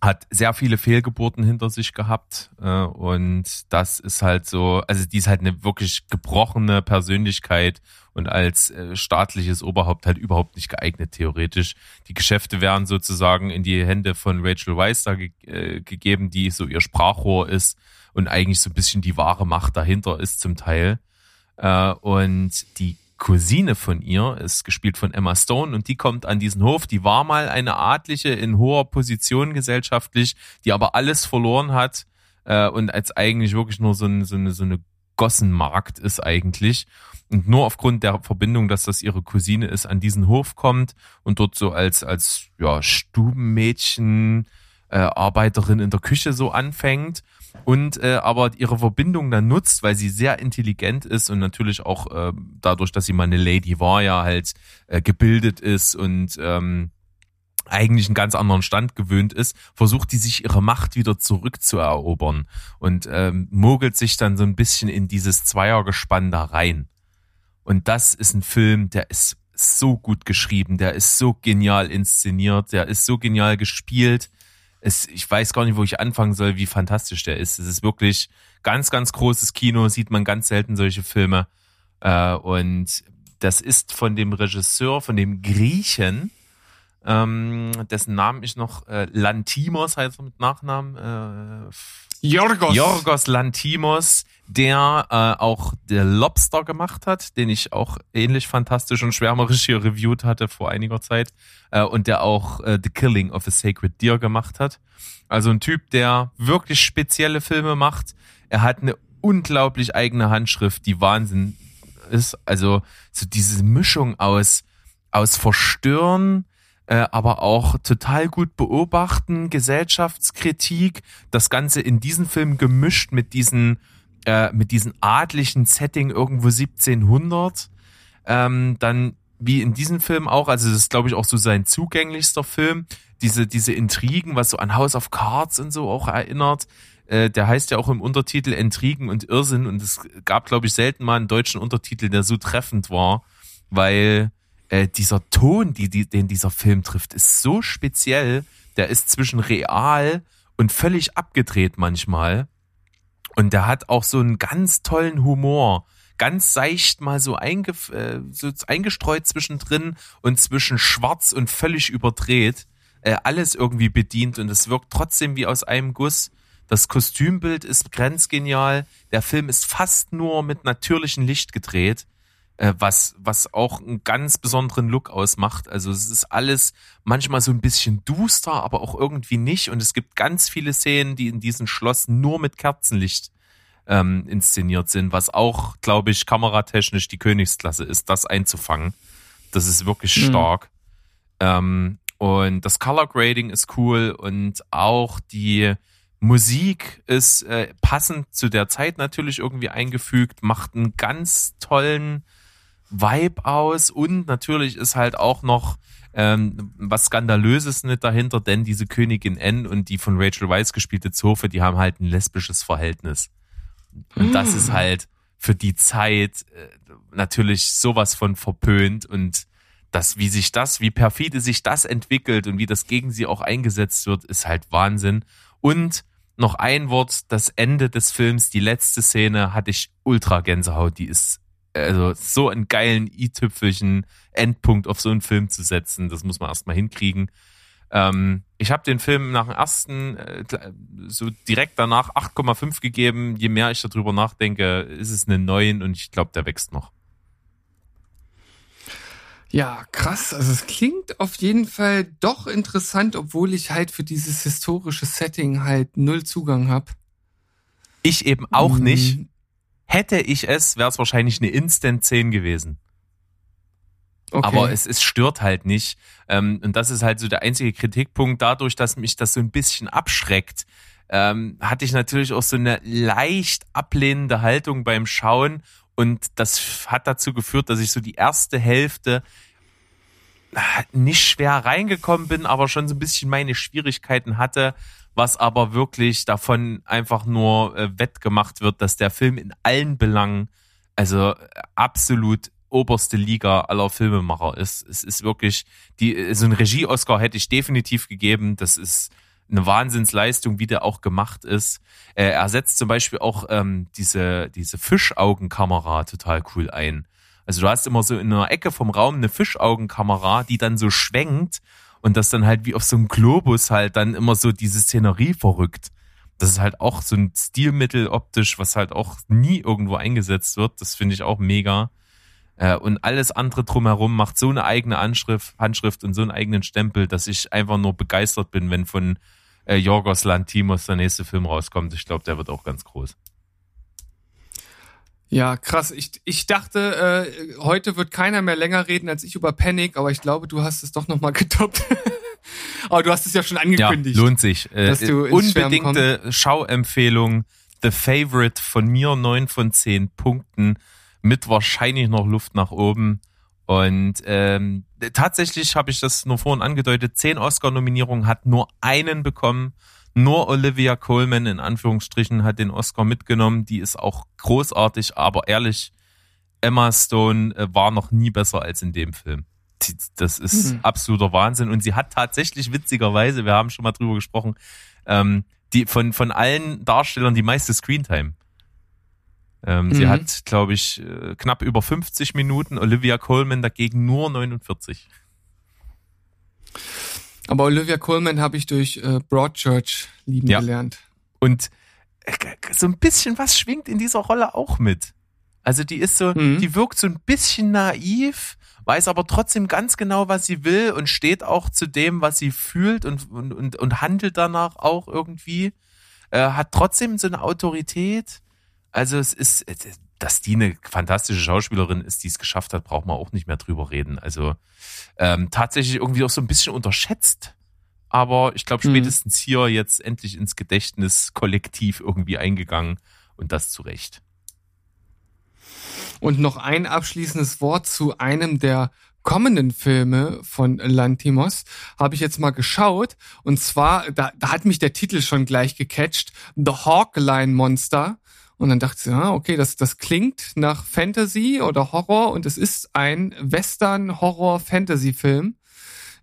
hat sehr viele Fehlgeburten hinter sich gehabt und das ist halt so, also die ist halt eine wirklich gebrochene Persönlichkeit und als staatliches Oberhaupt halt überhaupt nicht geeignet theoretisch. Die Geschäfte wären sozusagen in die Hände von Rachel Weisz da ge gegeben, die so ihr Sprachrohr ist und eigentlich so ein bisschen die wahre Macht dahinter ist zum Teil. Äh, und die Cousine von ihr ist gespielt von Emma Stone und die kommt an diesen Hof. Die war mal eine Adlige in hoher Position gesellschaftlich, die aber alles verloren hat äh, und als eigentlich wirklich nur so, ein, so, eine, so eine Gossenmarkt ist eigentlich. Und nur aufgrund der Verbindung, dass das ihre Cousine ist, an diesen Hof kommt und dort so als, als ja, Stubenmädchen, äh, Arbeiterin in der Küche so anfängt und äh, aber ihre Verbindung dann nutzt, weil sie sehr intelligent ist und natürlich auch äh, dadurch, dass sie mal eine Lady war, ja halt äh, gebildet ist und ähm, eigentlich einen ganz anderen Stand gewöhnt ist, versucht die sich ihre Macht wieder zurückzuerobern und ähm, mogelt sich dann so ein bisschen in dieses Zweiergespann da rein. Und das ist ein Film, der ist so gut geschrieben, der ist so genial inszeniert, der ist so genial gespielt es, ich weiß gar nicht, wo ich anfangen soll, wie fantastisch der ist. Es ist wirklich ganz, ganz großes Kino, sieht man ganz selten solche Filme. Äh, und das ist von dem Regisseur, von dem Griechen, ähm, dessen Namen ich noch äh, Lantimos heißt er mit Nachnamen. Äh, Jorgos. Jorgos Lantimos, der äh, auch der Lobster gemacht hat, den ich auch ähnlich fantastisch und schwärmerisch hier reviewed hatte vor einiger Zeit äh, und der auch äh, The Killing of a Sacred Deer gemacht hat. Also ein Typ, der wirklich spezielle Filme macht. Er hat eine unglaublich eigene Handschrift, die Wahnsinn ist. Also so diese Mischung aus aus Verstören, äh, aber auch total gut beobachten, Gesellschaftskritik, das Ganze in diesen Film gemischt mit diesen äh, mit diesem adlichen Setting irgendwo 1700. Ähm, dann wie in diesem Film auch, also das ist glaube ich auch so sein zugänglichster Film, diese diese Intrigen, was so an House of Cards und so auch erinnert. Äh, der heißt ja auch im Untertitel Intrigen und Irrsinn und es gab glaube ich selten mal einen deutschen Untertitel, der so treffend war, weil äh, dieser Ton, die, die, den dieser Film trifft, ist so speziell. Der ist zwischen real und völlig abgedreht manchmal. Und der hat auch so einen ganz tollen Humor. Ganz seicht mal so, einge, äh, so eingestreut zwischendrin und zwischen schwarz und völlig überdreht. Äh, alles irgendwie bedient und es wirkt trotzdem wie aus einem Guss. Das Kostümbild ist grenzgenial. Der Film ist fast nur mit natürlichem Licht gedreht was, was auch einen ganz besonderen Look ausmacht. Also es ist alles manchmal so ein bisschen duster, aber auch irgendwie nicht. Und es gibt ganz viele Szenen, die in diesem Schloss nur mit Kerzenlicht ähm, inszeniert sind, was auch, glaube ich, kameratechnisch die Königsklasse ist, das einzufangen. Das ist wirklich mhm. stark. Ähm, und das Color Grading ist cool und auch die Musik ist äh, passend zu der Zeit natürlich irgendwie eingefügt, macht einen ganz tollen Vibe aus und natürlich ist halt auch noch ähm, was Skandalöses nicht dahinter, denn diese Königin N und die von Rachel Weisz gespielte Zofe, die haben halt ein lesbisches Verhältnis. Und das ist hm. halt für die Zeit äh, natürlich sowas von verpönt und das, wie sich das, wie perfide sich das entwickelt und wie das gegen sie auch eingesetzt wird, ist halt Wahnsinn. Und noch ein Wort, das Ende des Films, die letzte Szene, hatte ich ultra Gänsehaut. Die ist also so einen geilen i-Tüpfelchen Endpunkt auf so einen Film zu setzen, das muss man erstmal hinkriegen. Ähm, ich habe den Film nach dem ersten, äh, so direkt danach 8,5 gegeben. Je mehr ich darüber nachdenke, ist es eine 9 und ich glaube, der wächst noch. Ja, krass. Also es klingt auf jeden Fall doch interessant, obwohl ich halt für dieses historische Setting halt null Zugang habe. Ich eben auch nicht. Hätte ich es, wäre es wahrscheinlich eine Instant 10 gewesen. Okay. Aber es, es stört halt nicht. Ähm, und das ist halt so der einzige Kritikpunkt. Dadurch, dass mich das so ein bisschen abschreckt, ähm, hatte ich natürlich auch so eine leicht ablehnende Haltung beim Schauen. Und das hat dazu geführt, dass ich so die erste Hälfte äh, nicht schwer reingekommen bin, aber schon so ein bisschen meine Schwierigkeiten hatte, was aber wirklich davon einfach nur äh, wettgemacht wird, dass der Film in allen Belangen, also äh, absolut oberste Liga aller Filmemacher ist. Es ist wirklich, die, so ein Regie-Oscar hätte ich definitiv gegeben. Das ist eine Wahnsinnsleistung, wie der auch gemacht ist. Äh, er setzt zum Beispiel auch ähm, diese, diese Fischaugenkamera total cool ein. Also du hast immer so in einer Ecke vom Raum eine Fischaugenkamera, die dann so schwenkt und das dann halt wie auf so einem Globus halt dann immer so diese Szenerie verrückt. Das ist halt auch so ein Stilmittel optisch, was halt auch nie irgendwo eingesetzt wird. Das finde ich auch mega. Äh, und alles andere drumherum macht so eine eigene Anschrift, Handschrift und so einen eigenen Stempel, dass ich einfach nur begeistert bin, wenn von äh, Jorgos Lantimos der nächste Film rauskommt. Ich glaube, der wird auch ganz groß. Ja, krass. Ich, ich dachte, äh, heute wird keiner mehr länger reden als ich über Panic, aber ich glaube, du hast es doch nochmal getoppt. aber du hast es ja schon angekündigt. Ja, lohnt sich. Äh, dass du unbedingte Schauempfehlung. The Favorite von mir, neun von zehn Punkten mit wahrscheinlich noch Luft nach oben. Und ähm, tatsächlich habe ich das nur vorhin angedeutet, zehn Oscar-Nominierungen hat nur einen bekommen. Nur Olivia Coleman in Anführungsstrichen hat den Oscar mitgenommen. Die ist auch großartig, aber ehrlich, Emma Stone äh, war noch nie besser als in dem Film. Das ist Mhm. absoluter Wahnsinn. Und sie hat tatsächlich witzigerweise, wir haben schon mal drüber gesprochen, ähm, die von, von allen Darstellern die meiste Screentime. Ähm, Sie Mhm. hat, glaube ich, äh, knapp über 50 Minuten, Olivia Coleman dagegen nur 49. Aber Olivia Colman habe ich durch äh, Broadchurch lieben Ja. gelernt. Und äh, so ein bisschen was schwingt in dieser Rolle auch mit. Also die ist so, Mhm. die wirkt so ein bisschen naiv, weiß aber trotzdem ganz genau, was sie will und steht auch zu dem, was sie fühlt und, und, und, und handelt danach auch irgendwie. Äh, hat trotzdem so eine Autorität. Also es ist, es ist- dass die eine fantastische Schauspielerin ist, die es geschafft hat, braucht man auch nicht mehr drüber reden. Also ähm, tatsächlich irgendwie auch so ein bisschen unterschätzt. Aber ich glaube, Mhm. spätestens hier jetzt endlich ins Gedächtnis kollektiv irgendwie eingegangen und das zu Recht. Und noch ein abschließendes Wort zu einem der kommenden Filme von Lantimos habe ich jetzt mal geschaut und zwar da, da hat mich der Titel schon gleich gecatcht The Hawkline Monster und dann dachte ich ja okay das das klingt nach Fantasy oder Horror und es ist ein Western Horror Fantasy Film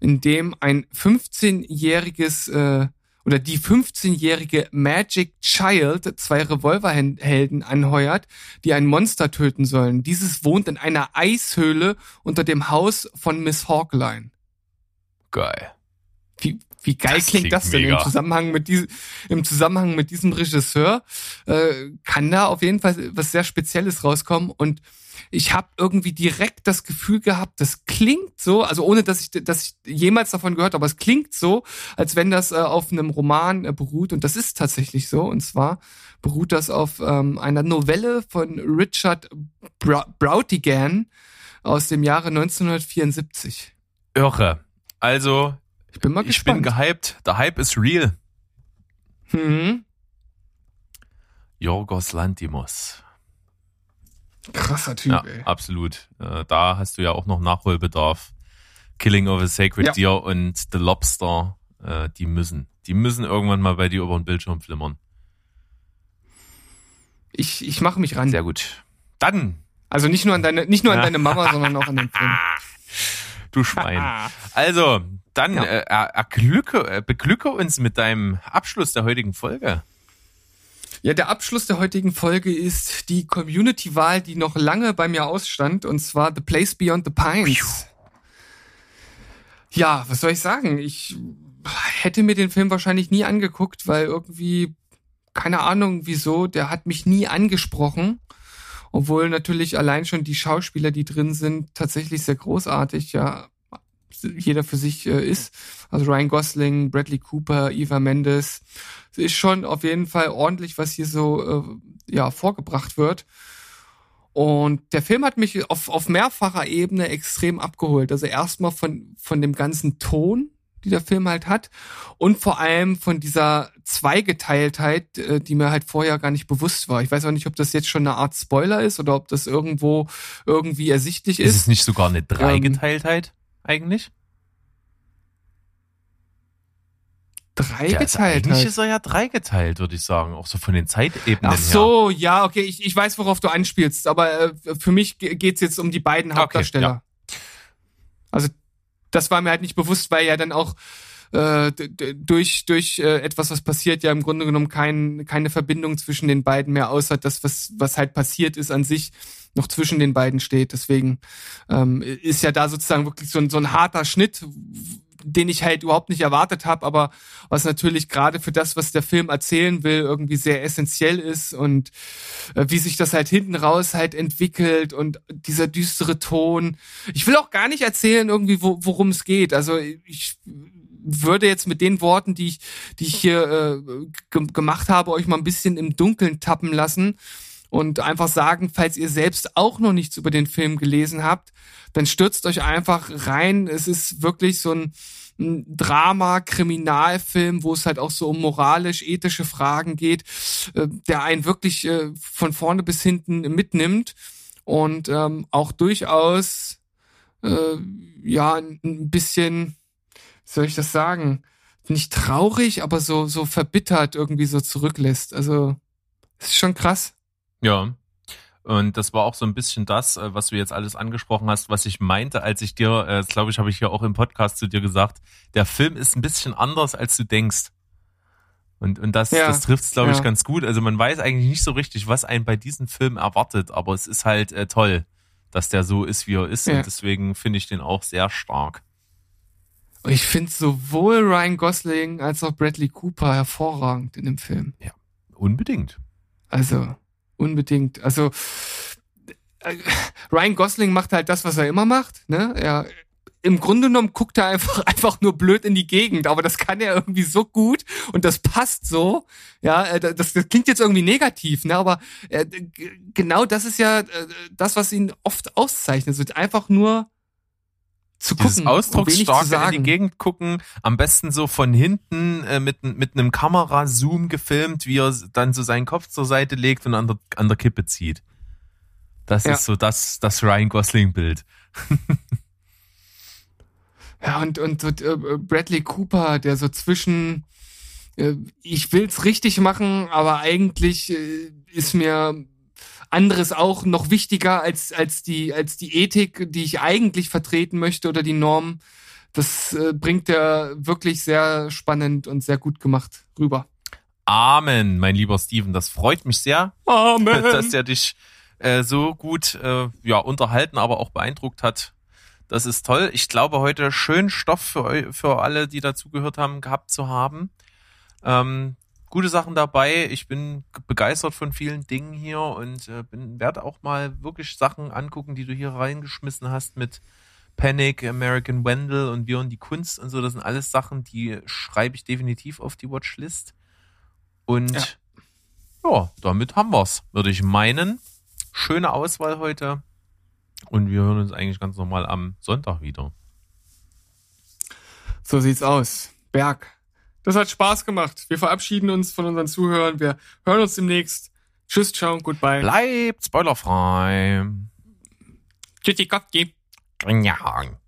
in dem ein 15-jähriges äh, oder die 15-jährige Magic Child zwei Revolverhelden anheuert, die ein Monster töten sollen. Dieses wohnt in einer Eishöhle unter dem Haus von Miss Hawkline. Geil. Wie, wie geil Das klingt, klingt das denn mega. im Zusammenhang mit diesem, im Zusammenhang mit diesem Regisseur? Äh, kann da auf jeden Fall was sehr Spezielles rauskommen und ich habe irgendwie direkt das Gefühl gehabt, das klingt so, also ohne dass ich, dass ich jemals davon gehört habe, aber es klingt so, als wenn das äh, auf einem Roman äh, beruht und das ist tatsächlich so. Und zwar beruht das auf ähm, einer Novelle von Richard Bra Brautigan aus dem Jahre 1974. Irre. Also, Ich bin mal ich bin gespannt. gehypt. Der Hype ist real. Hm, Jorgos Lantimos. krasser Typ, Ja, ey. absolut. Äh, Da hast du ja auch noch Nachholbedarf. Killing of a Sacred Ja. Deer und The Lobster, äh, die müssen. Die müssen irgendwann mal bei dir über den Bildschirm flimmern. Ich, ich mache mich ran. Sehr gut. Dann, Also nicht nur an deine, nicht nur an deine Mama, sondern auch an den Film. Du Schwein. Also, dann Ja. äh, erglücke, äh, beglücke uns mit deinem Abschluss der heutigen Folge. Ja, der Abschluss der heutigen Folge ist die Community-Wahl, die noch lange bei mir ausstand, und zwar The Place Beyond the Pines. Ja, was soll ich sagen? Ich hätte mir den Film wahrscheinlich nie angeguckt, weil irgendwie, keine Ahnung wieso, der hat mich nie angesprochen. Obwohl natürlich allein schon die Schauspieler, die drin sind, tatsächlich sehr großartig, ja, jeder für sich äh, ist. Also Ryan Gosling, Bradley Cooper, Eva Mendes. Es ist schon auf jeden Fall ordentlich, was hier so äh, ja vorgebracht wird. Und der Film hat mich auf, auf mehrfacher Ebene extrem abgeholt. Also erstmal von, von dem ganzen Ton, die der Film halt hat und vor allem von dieser Zweigeteiltheit, äh, die mir halt vorher gar nicht bewusst war. Ich weiß auch nicht, ob das jetzt schon eine Art Spoiler ist oder ob das irgendwo irgendwie ersichtlich ist. Ist es nicht sogar eine Dreigeteiltheit ähm, eigentlich? Dreigeteilt. Ja, eigentlich halt. ist er ja dreigeteilt, würde ich sagen. Auch so von den Zeitebenen Ach so, her. ja, okay, ich, ich weiß, worauf du anspielst, aber äh, für mich geht's jetzt um die beiden Hauptdarsteller. Okay, ja. Also das war mir halt nicht bewusst, weil ja dann auch äh, durch durch äh, etwas, was passiert, ja im Grunde genommen kein, keine Verbindung zwischen den beiden mehr, außer das, was, was halt passiert ist an sich, noch zwischen den beiden steht. Deswegen ähm, ist ja da sozusagen wirklich so ein, so ein harter Schnitt, den ich halt überhaupt nicht erwartet habe, aber was natürlich gerade für das, was der Film erzählen will, irgendwie sehr essentiell ist und äh, wie sich das halt hinten raus halt entwickelt und dieser düstere Ton. Ich will auch gar nicht erzählen irgendwie, wo, worum es geht. Also ich würde jetzt mit den Worten, die ich, die ich hier äh, gemacht habe, euch mal ein bisschen im Dunkeln tappen lassen und einfach sagen, falls ihr selbst auch noch nichts über den Film gelesen habt, dann stürzt euch einfach rein. Es ist wirklich so ein, ein Drama, Kriminalfilm, wo es halt auch so um moralisch-ethische Fragen geht, äh, der einen wirklich äh, von vorne bis hinten mitnimmt und ähm, auch durchaus äh, ja ein bisschen, wie soll ich das sagen, nicht traurig, aber so so verbittert irgendwie so zurücklässt. Also ist schon krass. Ja. Und das war auch so ein bisschen das, äh, was du jetzt alles angesprochen hast, was ich meinte, als ich dir, äh, das glaube ich, habe ich ja auch im Podcast zu dir gesagt, der Film ist ein bisschen anders, als du denkst. Und, und das, ja, das trifft es, glaube ich, ja. ganz gut. Also man weiß eigentlich nicht so richtig, was einen bei diesem Film erwartet, aber es ist halt äh, toll, dass der so ist, wie er ist. Ja. Und deswegen finde ich den auch sehr stark. Ich finde sowohl Ryan Gosling als auch Bradley Cooper hervorragend in dem Film. Ja, unbedingt. Also, unbedingt. Also äh, Ryan Gosling macht halt das, was er immer macht. Ne? Er im Grunde genommen guckt er einfach einfach nur blöd in die Gegend, aber das kann er irgendwie so gut und das passt so. Ja, äh, das, das klingt jetzt irgendwie negativ, ne? Aber äh, genau das ist ja äh, das, was ihn oft auszeichnet. So einfach nur zu Dieses gucken. Ausdrucksstark in die Gegend gucken, am besten so von hinten äh, mit, mit einem Kamerazoom gefilmt, wie er dann so seinen Kopf zur Seite legt und an der, an der Kippe zieht. Das ja. ist so das, das Ryan Gosling-Bild. ja, und, und äh, Bradley Cooper, der so zwischen äh, ich will's richtig machen, aber eigentlich äh, ist mir anderes auch noch wichtiger als, als, die, als die Ethik, die ich eigentlich vertreten möchte oder die Norm. Das äh, bringt er wirklich sehr spannend und sehr gut gemacht rüber. Amen, mein lieber Steven. Das freut mich sehr, Amen. dass er dich äh, so gut äh, ja, unterhalten, aber auch beeindruckt hat. Das ist toll. Ich glaube, heute schön Stoff für, für alle, die dazugehört haben, gehabt zu haben. Ähm, gute Sachen dabei. Ich bin begeistert von vielen Dingen hier und äh, bin werde auch mal wirklich Sachen angucken, die du hier reingeschmissen hast mit Panic, American Wendell und Wir und die Kunst und so. Das sind alles Sachen, die schreibe ich definitiv auf die Watchlist. Und ja, ja damit haben wir's, würde ich meinen. Schöne Auswahl heute. Und wir hören uns eigentlich ganz normal am Sonntag wieder. So sieht's aus. Berg. Das hat Spaß gemacht. Wir verabschieden uns von unseren Zuhörern. Wir hören uns demnächst. Tschüss, ciao, goodbye. Bleibt spoilerfrei. Tschüssi, Kopki. Ja.